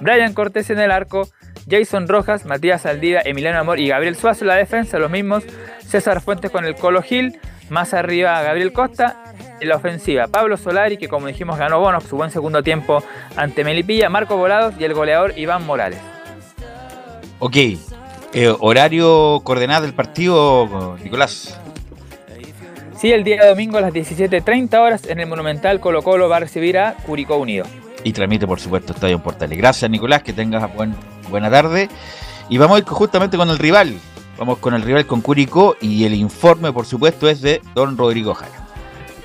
Brian Cortés en el arco, Jason Rojas, Matías Aldida, Emiliano Amor y Gabriel Suazo en la defensa, los mismos César Fuentes con el Colo Gil, más arriba Gabriel Costa, en la ofensiva Pablo Solari, que como dijimos ganó bonos su buen segundo tiempo ante Melipilla, Marco Volados y el goleador Iván Morales. Ok, eh, horario coordenado del partido, Nicolás. Sí, el día domingo a las 17.30 horas en el Monumental Colo Colo va a recibir a Curicó Unido. Y transmite, por supuesto, Estadio Portales. Gracias, Nicolás, que tengas buena tarde. Y vamos a ir justamente con el rival. Vamos con el rival con Curicó y el informe, por supuesto, es de don Rodrigo Jara.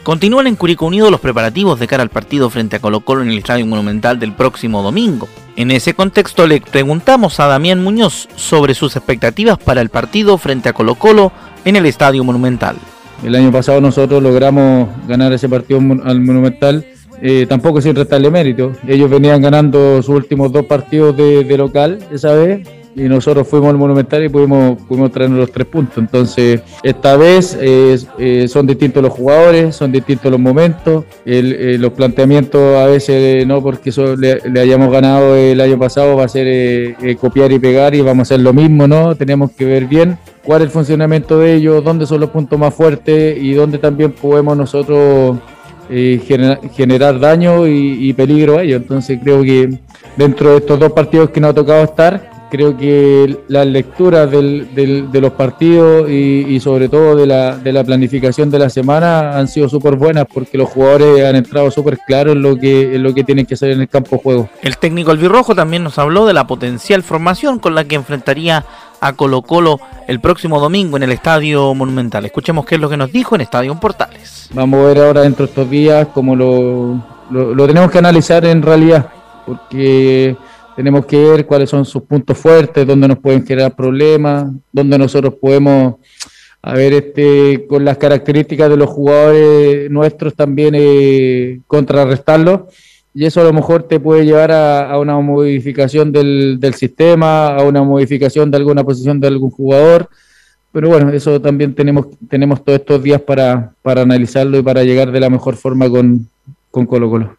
Continúan en Curicó Unido los preparativos de cara al partido frente a Colo Colo en el Estadio Monumental del próximo domingo. En ese contexto le preguntamos a Damián Muñoz sobre sus expectativas para el partido frente a Colo Colo en el Estadio Monumental. El año pasado nosotros logramos ganar ese partido al Monumental, eh, tampoco sin restarle mérito. Ellos venían ganando sus últimos dos partidos de, local esa vez y nosotros fuimos al Monumental y pudimos, pudimos traernos los tres puntos. Entonces, esta vez eh, son distintos los jugadores, son distintos los momentos, eh, los planteamientos a veces no porque le, hayamos ganado el año pasado va a ser eh, copiar y pegar y vamos a hacer lo mismo, ¿no? Tenemos que ver bien cuál es el funcionamiento de ellos, dónde son los puntos más fuertes y dónde también podemos nosotros generar, daño y, peligro a ellos. Entonces creo que dentro de estos dos partidos que nos ha tocado estar, creo que las lecturas de los partidos y, sobre todo de la, de la, planificación de la semana han sido súper buenas porque los jugadores han entrado súper claros en lo, que, en lo que tienen que hacer en el campo de juego. El técnico albirrojo también nos habló de la potencial formación con la que enfrentaría a Colo Colo el próximo domingo en el Estadio Monumental. Escuchemos qué es lo que nos dijo en Estadio Portales. Vamos a ver ahora dentro de estos días cómo lo, lo tenemos que analizar en realidad porque tenemos que ver cuáles son sus puntos fuertes, dónde nos pueden generar problemas, dónde nosotros podemos, a ver, este, con las características de los jugadores nuestros también eh, contrarrestarlos. Y eso a lo mejor te puede llevar a, una modificación del, sistema, a una modificación de alguna posición de algún jugador. Pero bueno, eso también tenemos, tenemos todos estos días para, para analizarlo y para llegar de la mejor forma con, con Colo Colo.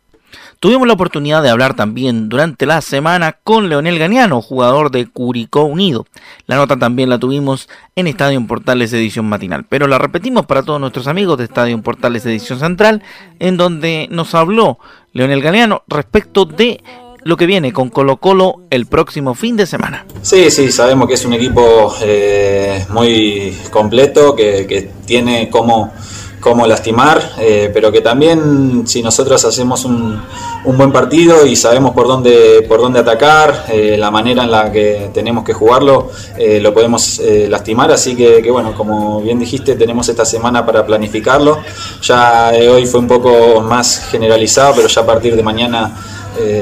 Tuvimos la oportunidad de hablar también durante la semana con Leonel Ganiano, jugador de Curicó Unido. La nota también la tuvimos en Estadio Portales Edición Matinal, pero la repetimos para todos nuestros amigos de Estadio Portales Edición Central, en donde nos habló Leonel Ganiano respecto de lo que viene con Colo Colo el próximo fin de semana. Sí, sí, sabemos que es un equipo eh, muy completo, que, que tiene como cómo lastimar, eh, pero que también si nosotros hacemos un, buen partido y sabemos por dónde, por dónde atacar, eh, la manera en la que tenemos que jugarlo, eh, lo podemos lastimar. Así que, bueno, como bien dijiste, tenemos esta semana para planificarlo. Ya hoy fue un poco más generalizado, pero ya a partir de mañana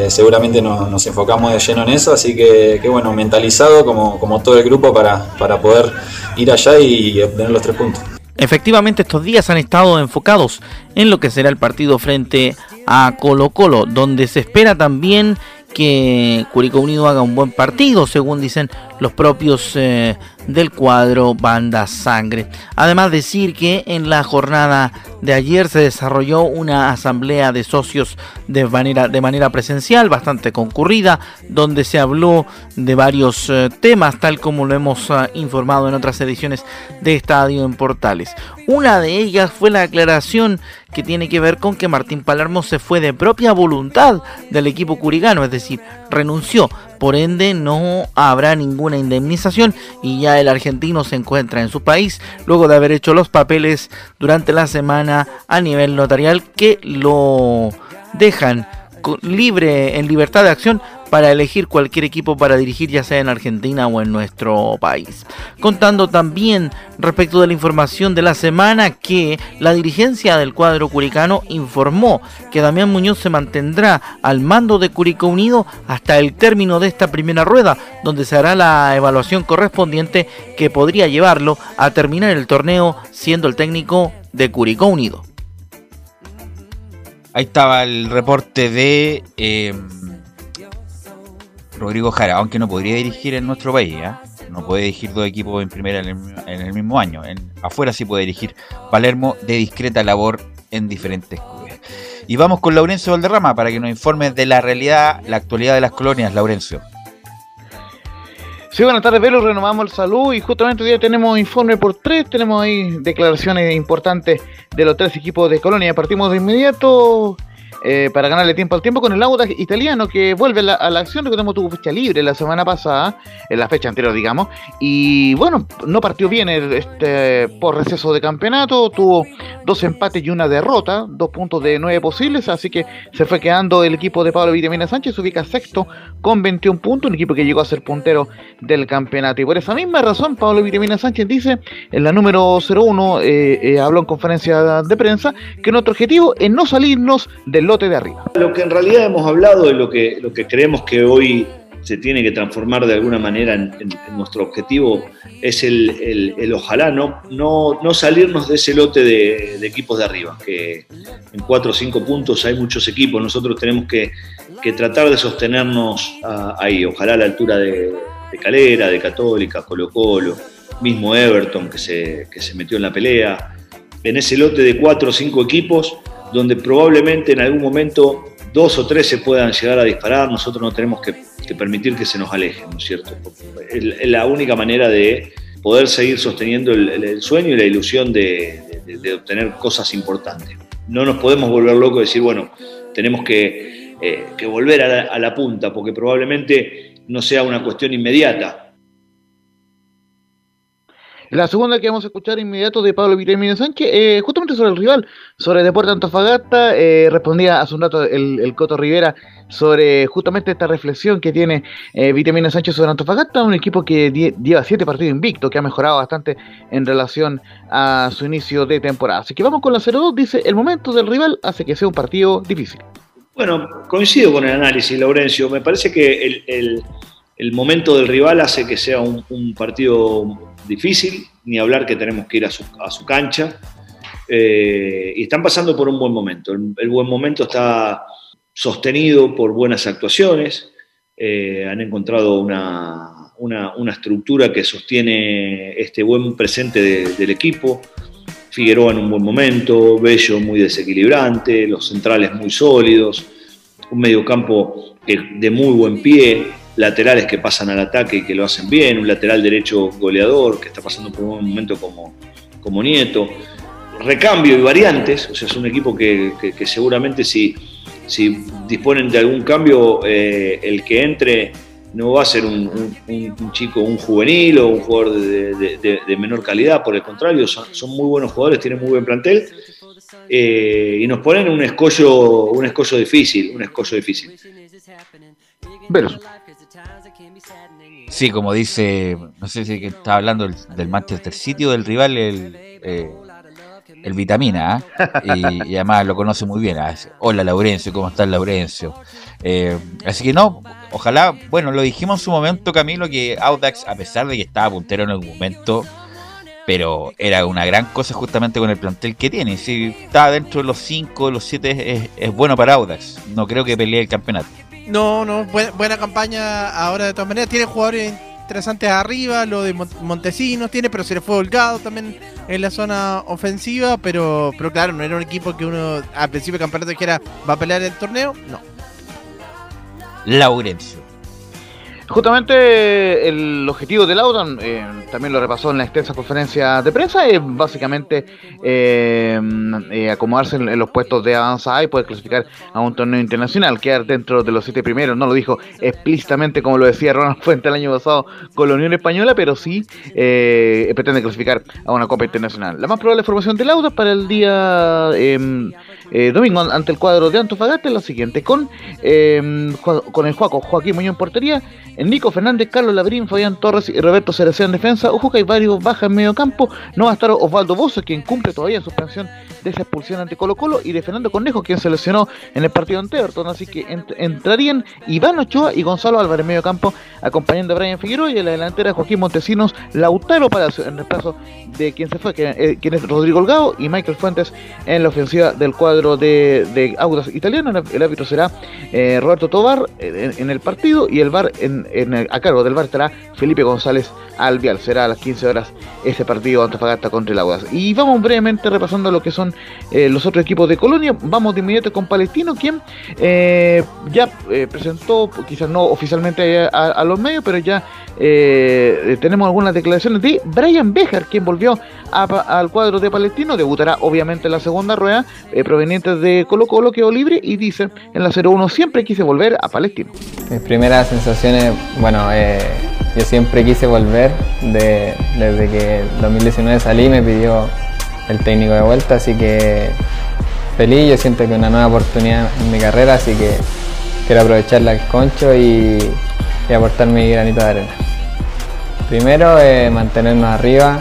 seguramente nos enfocamos de lleno en eso. Así que, bueno, mentalizado como, como todo el grupo para, para poder ir allá y obtener los tres puntos. Efectivamente, estos días han estado enfocados en lo que será el partido frente a Colo Colo, donde se espera también que Curicó Unido haga un buen partido, según dicen los propios eh, del cuadro Banda Sangre. Además decir que en la jornada de ayer se desarrolló una asamblea de socios de manera, de manera presencial, bastante concurrida, donde se habló de varios eh, temas, tal como lo hemos eh, informado en otras ediciones de Estadio en Portales. Una de ellas fue la aclaración que tiene que ver con que Martín Palermo se fue de propia voluntad del equipo curigano, es decir, renunció. Por ende, no habrá ninguna indemnización y ya el argentino se encuentra en su país luego de haber hecho los papeles durante la semana a nivel notarial que lo dejan libre en libertad de acción para elegir cualquier equipo para dirigir ya sea en Argentina o en nuestro país. Contando también respecto de la información de la semana que la dirigencia del cuadro curicano informó que Damián Muñoz se mantendrá al mando de Curicó Unido hasta el término de esta primera rueda, donde se hará la evaluación correspondiente que podría llevarlo a terminar el torneo siendo el técnico de Curicó Unido. Ahí estaba el reporte de eh, Rodrigo Jara, aunque no podría dirigir en nuestro país, ¿ah? no puede dirigir dos equipos en primera en el, mismo año. Afuera sí puede dirigir Palermo de discreta labor en diferentes clubes. Y vamos con Laurencio Valderrama para que nos informe de la realidad, la actualidad de las colonias, Laurencio. Sí, buenas tardes, Velo. Renovamos el salud y justamente hoy día tenemos informe por tres. Tenemos ahí declaraciones importantes de los tres equipos de Colonia. Partimos de inmediato eh, para ganarle tiempo al tiempo con el Audax italiano que vuelve a la acción. Recordemos tuvo fecha libre la semana pasada, en la fecha anterior, digamos. Y bueno, no partió bien este, por receso de campeonato. Tuvo dos empates y una derrota, dos puntos de nueve posibles. Así que se fue quedando el equipo de Pablo Vitamina Sánchez. Se ubica sexto con 21 puntos. Un equipo que llegó a ser puntero del campeonato. Y por esa misma razón, Pablo Vitamina Sánchez dice en la número 01, eh, eh, habló en conferencia de prensa, que nuestro objetivo es no salirnos del de arriba. Lo que en realidad hemos hablado y lo que, lo que creemos que hoy se tiene que transformar de alguna manera en, nuestro objetivo es el, el, ojalá no, no, no, salirnos de ese lote de, equipos de arriba, que en cuatro o cinco puntos hay muchos equipos, nosotros tenemos que, que tratar de sostenernos ahí, ojalá a la altura de, de, Calera, de Católica, Colo Colo, mismo Everton que se, que se metió en la pelea, en ese lote de cuatro o cinco equipos donde probablemente en algún momento dos o tres se puedan llegar a disparar, nosotros no tenemos que, permitir que se nos alejen, ¿no es cierto? Es la única manera de poder seguir sosteniendo el, sueño y la ilusión de, obtener cosas importantes. No nos podemos volver locos y decir, bueno, tenemos que, eh, volver a la punta, porque probablemente no sea una cuestión inmediata, la segunda que vamos a escuchar inmediato de Pablo Vitamina Sánchez, eh, justamente sobre el rival, sobre Deporte Antofagasta, eh, respondía hace un rato el, Coto Rivera sobre justamente esta reflexión que tiene eh, Vitamina Sánchez sobre Antofagasta, un equipo que lleva siete partidos invicto, que ha mejorado bastante en relación a su inicio de temporada. Así que vamos con la 0-2, dice, el momento del rival hace que sea un partido difícil. Bueno, coincido con el análisis, Laurencio. Me parece que el, momento del rival hace que sea un, un partido difícil, ni hablar que tenemos que ir a su, cancha. Eh, y están pasando por un buen momento. El, buen momento está sostenido por buenas actuaciones, eh, han encontrado una, estructura que sostiene este buen presente del equipo. Figueroa en un buen momento, Bello muy desequilibrante, los centrales muy sólidos, un mediocampo de muy buen pie, laterales que pasan al ataque y que lo hacen bien, un lateral derecho goleador que está pasando por un momento como, como Nieto, recambio y variantes, o sea, es un equipo que, seguramente si, si, disponen de algún cambio, eh, el que entre no va a ser un, chico, un juvenil o un jugador de, menor calidad, por el contrario, son, muy buenos jugadores, tienen muy buen plantel. Eh, y nos ponen un escollo, un escollo difícil, un escollo difícil. Sí, como dice, no sé si está hablando del, Manchester City del rival, el, eh, el Vitamina, ¿ah? y, además lo conoce muy bien. ¿ah? Hola Laurencio, ¿cómo estás Laurencio? Eh, así que no, ojalá, bueno, lo dijimos en su momento Camilo, que Audax, a pesar de que estaba puntero en algún momento, pero era una gran cosa justamente con el plantel que tiene. Si está dentro de los 5, los 7 es, es, bueno para Audax. No creo que pelee el campeonato. No, no, buena, buena campaña ahora de todas maneras. Tiene jugadores interesantes arriba, lo de Montesinos tiene, pero se le fue holgado también en la zona ofensiva, pero, pero claro, no era un equipo que uno al principio del campeonato dijera va a pelear el torneo, no. Laurencio. Justamente el objetivo del Laudan, eh, también lo repasó en la extensa conferencia de prensa, es básicamente eh, eh, acomodarse en, los puestos de avanzada y poder clasificar a un torneo internacional, quedar dentro de los siete primeros, no lo dijo explícitamente como lo decía Ronald Fuente el año pasado con la Unión Española, pero sí pretende clasificar a una Copa Internacional. La más probable formación del Laudan para el día em, domingo ante el cuadro de Antofagasta la siguiente, con, em, con el Juaco, Joaquín Muñoz en portería, Nico Fernández, Carlos Labrín, Fabián Torres y Roberto Cerecea en defensa. Ojo que hay varios bajas en medio campo. No va a estar Osvaldo Bozo, quien cumple todavía suspensión de esa expulsión ante Colo Colo. Y de Fernando Cornejo, quien se lesionó en el partido ante Everton. Así que entrarían Iván Ochoa y Gonzalo Álvarez en medio campo, acompañando a Brian Figueroa. Y en la delantera Joaquín Montesinos, Lautaro Palacio en caso de quien se fue, eh, quien es Rodrigo Holgado y Michael Fuentes en la ofensiva del cuadro de, de Audas italiano. El árbitro será eh, Roberto Tobar eh, en, el partido y el VAR en a cargo del bar estará Felipe González Albial. Será a las 15 horas ese partido Antofagasta contra el Aguas. Y vamos brevemente repasando lo que son eh, los otros equipos de Colonia. Vamos de inmediato con Palestino, quien eh, ya eh, presentó, quizás no oficialmente a, los medios, pero ya tenemos algunas declaraciones de Brian Bejar, quien volvió al cuadro de Palestino. Debutará obviamente en la segunda rueda, proveniente de Colo Colo, quedó libre y dice en la 0-1 siempre quise volver a Palestino. Mis primeras sensaciones, bueno, yo siempre quise volver, de, desde que en 2019 salí me pidió el técnico de vuelta, así que feliz, yo siento que una nueva oportunidad en mi carrera, así que quiero aprovecharla al concho y, aportar mi granito de arena. Primero, eh, mantenernos arriba,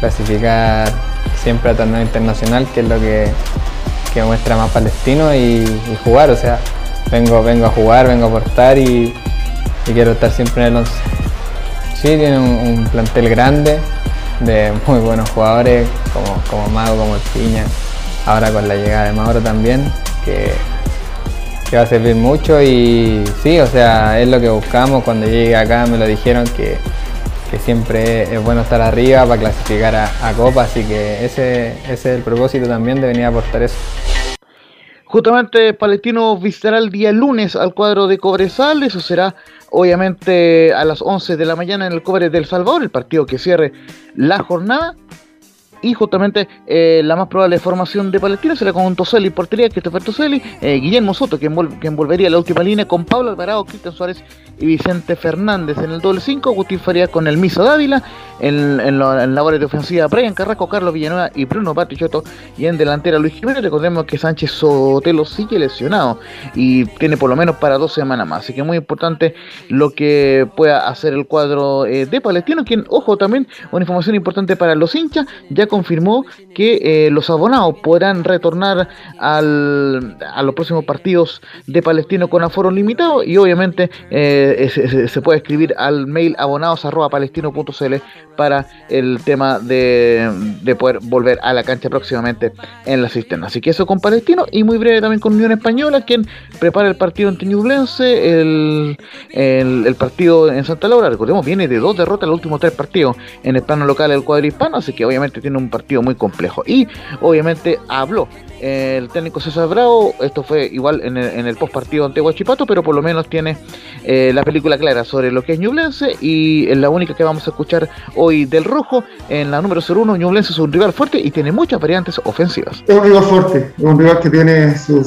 clasificar siempre a torneo internacional, que es lo que, muestra más palestino, y, jugar, o sea, vengo, vengo a jugar, vengo a aportar y, y quiero estar siempre en el 11. Sí, tiene un, plantel grande de muy buenos jugadores como, como Mago, como el Piña, ahora con la llegada de Mauro también, que, va a servir mucho y sí, o sea, es lo que buscamos. Cuando llegué acá me lo dijeron que, siempre es bueno estar arriba para clasificar a, a Copa, así que ese, ese es el propósito también de venir a aportar eso. Justamente Palestino visitará el día lunes al cuadro de Cobresal, eso será obviamente a las 11 de la mañana en el Cobre del Salvador, el partido que cierre la jornada. Y justamente eh, la más probable formación de Palestina será con Toseli portería, Christopher Toseli, eh, Guillermo Soto, quien, quien volvería a la última línea con Pablo Alvarado, Cristian Suárez y Vicente Fernández en el doble 5, Agustín Faría con el Misa Dávila, en, en, en labores de ofensiva Brian Carrasco, Carlos Villanueva y Bruno Patrichoto, y en delantera Luis Jiménez, recordemos que Sánchez Sotelo sigue lesionado y tiene por lo menos para dos semanas más, así que muy importante lo que pueda hacer el cuadro eh, de Palestino, quien, ojo, también una información importante para los hinchas, ya confirmó que eh, los abonados podrán retornar al, a los próximos partidos de Palestino con aforo limitado y obviamente eh, se, puede escribir al mail abonados.palestino.cl para el tema de, poder volver a la cancha próximamente en la cisterna. Así que eso con Palestino y muy breve también con Unión Española, quien prepara el partido ante Ñublense, el, el, partido en Santa Laura. Recordemos, viene de dos derrotas los últimos tres partidos en el plano local del cuadro hispano, así que obviamente tiene un partido muy complejo. Y obviamente habló el técnico César Bravo, esto fue igual en el, en el post partido ante Huachipato, pero por lo menos tiene eh, la película clara sobre lo que es Ñublense y es la única que vamos a escuchar hoy del rojo. En la número 01, Ñublense es un rival fuerte y tiene muchas variantes ofensivas. Es un rival fuerte, es un rival que tiene su,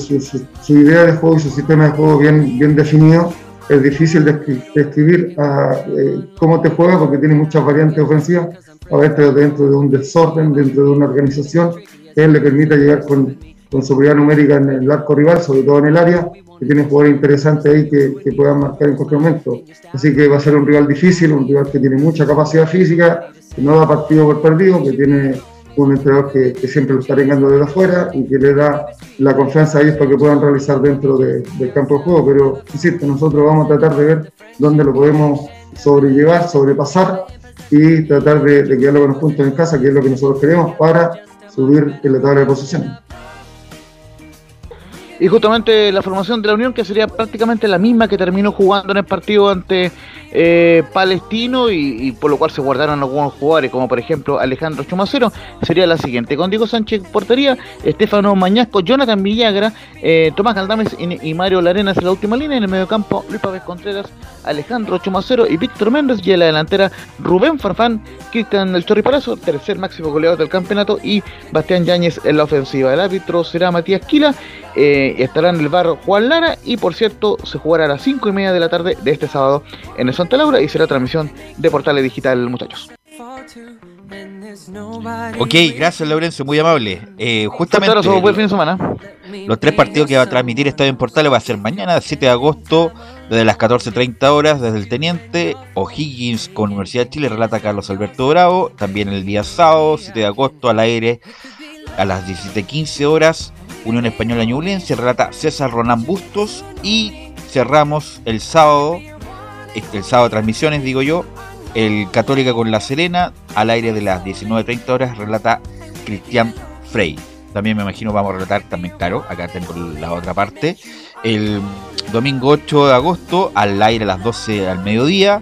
idea de juego y su sistema de juego bien, bien definido. Es difícil de describir ah, eh, cómo te juega porque tiene muchas variantes ofensivas, a veces dentro de un desorden, dentro de una organización que le permita llegar con, con seguridad numérica en el arco rival, sobre todo en el área, que tiene jugadores interesantes ahí que, que, puedan marcar en cualquier momento. Así que va a ser un rival difícil, un rival que tiene mucha capacidad física, que no da partido por perdido, que tiene un entrenador que, siempre lo está vengando desde afuera y que le da la confianza a ellos para que puedan realizar dentro del campo de juego. Pero, insisto, nosotros vamos a tratar de ver dónde lo podemos sobrellevar, sobrepasar y tratar de, de quedarlo con los puntos en casa, que es lo que nosotros queremos para subir en la tabla de posiciones. Y justamente la formación de la Unión, que sería prácticamente la misma que terminó jugando en el partido ante eh, Palestino y, por lo cual se guardaron algunos jugadores, como por ejemplo Alejandro Chumacero, sería la siguiente. Con Diego Sánchez portería, Estefano Mañasco, Jonathan Villagra, eh, Tomás Galdames y, Mario Larenas en la última línea. En el mediocampo, Luis Pávez Contreras, Alejandro Chumacero y Víctor Méndez. Y en la delantera, Rubén Farfán, Cristian El Chorri tercer máximo goleador del campeonato, y Bastián Yáñez en la ofensiva. El árbitro será Matías Quila. Eh, estará en el bar Juan Lara y por cierto se jugará a las 5 y media de la tarde de este sábado en el Santa Laura y será transmisión de Portales Digital muchachos. Ok, gracias Laurencio, muy amable. Eh, justamente fin de semana. los tres partidos que va a transmitir Estadio en Portales va a ser mañana, 7 de agosto, desde las 14.30 horas, desde el Teniente, O'Higgins con Universidad de Chile, relata Carlos Alberto Bravo, también el día sábado, 7 de agosto, al aire a las 17.15 horas, Unión Española Ñublense, relata César Ronán Bustos y cerramos el sábado, este, el sábado de transmisiones digo yo, el Católica con La Serena, al aire de las 19.30 horas, relata Cristian Frey. También me imagino vamos a relatar también, claro, acá tengo la otra parte. El domingo 8 de agosto, al aire a las 12 al mediodía,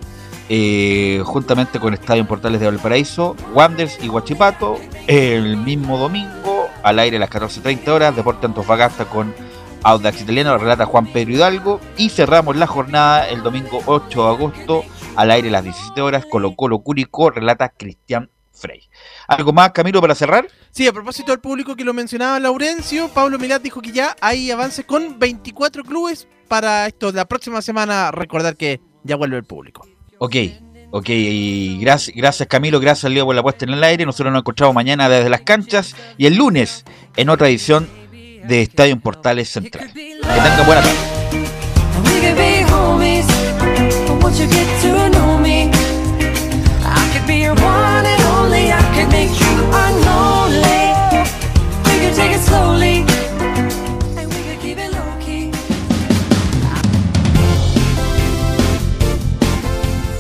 eh, juntamente con Estadio Portales de Valparaíso, Wanders y Guachipato. El mismo domingo, al aire a las 14.30 horas, Deporte Antofagasta con Audax Italiano, relata Juan Pedro Hidalgo. Y cerramos la jornada el domingo 8 de agosto, al aire a las 17 horas, Colo Colo Curicó, relata Cristian Frey. ¿Algo más, Camilo, para cerrar? Sí, a propósito del público que lo mencionaba Laurencio, Pablo Milat dijo que ya hay avances con 24 clubes para esto. La próxima semana recordar que ya vuelve el público. Ok, ok, y gracias, gracias Camilo, gracias Leo por la puesta en el aire. Nosotros nos encontramos mañana desde las canchas y el lunes en otra edición de Estadio Portales Central. Que tengan buena tarde.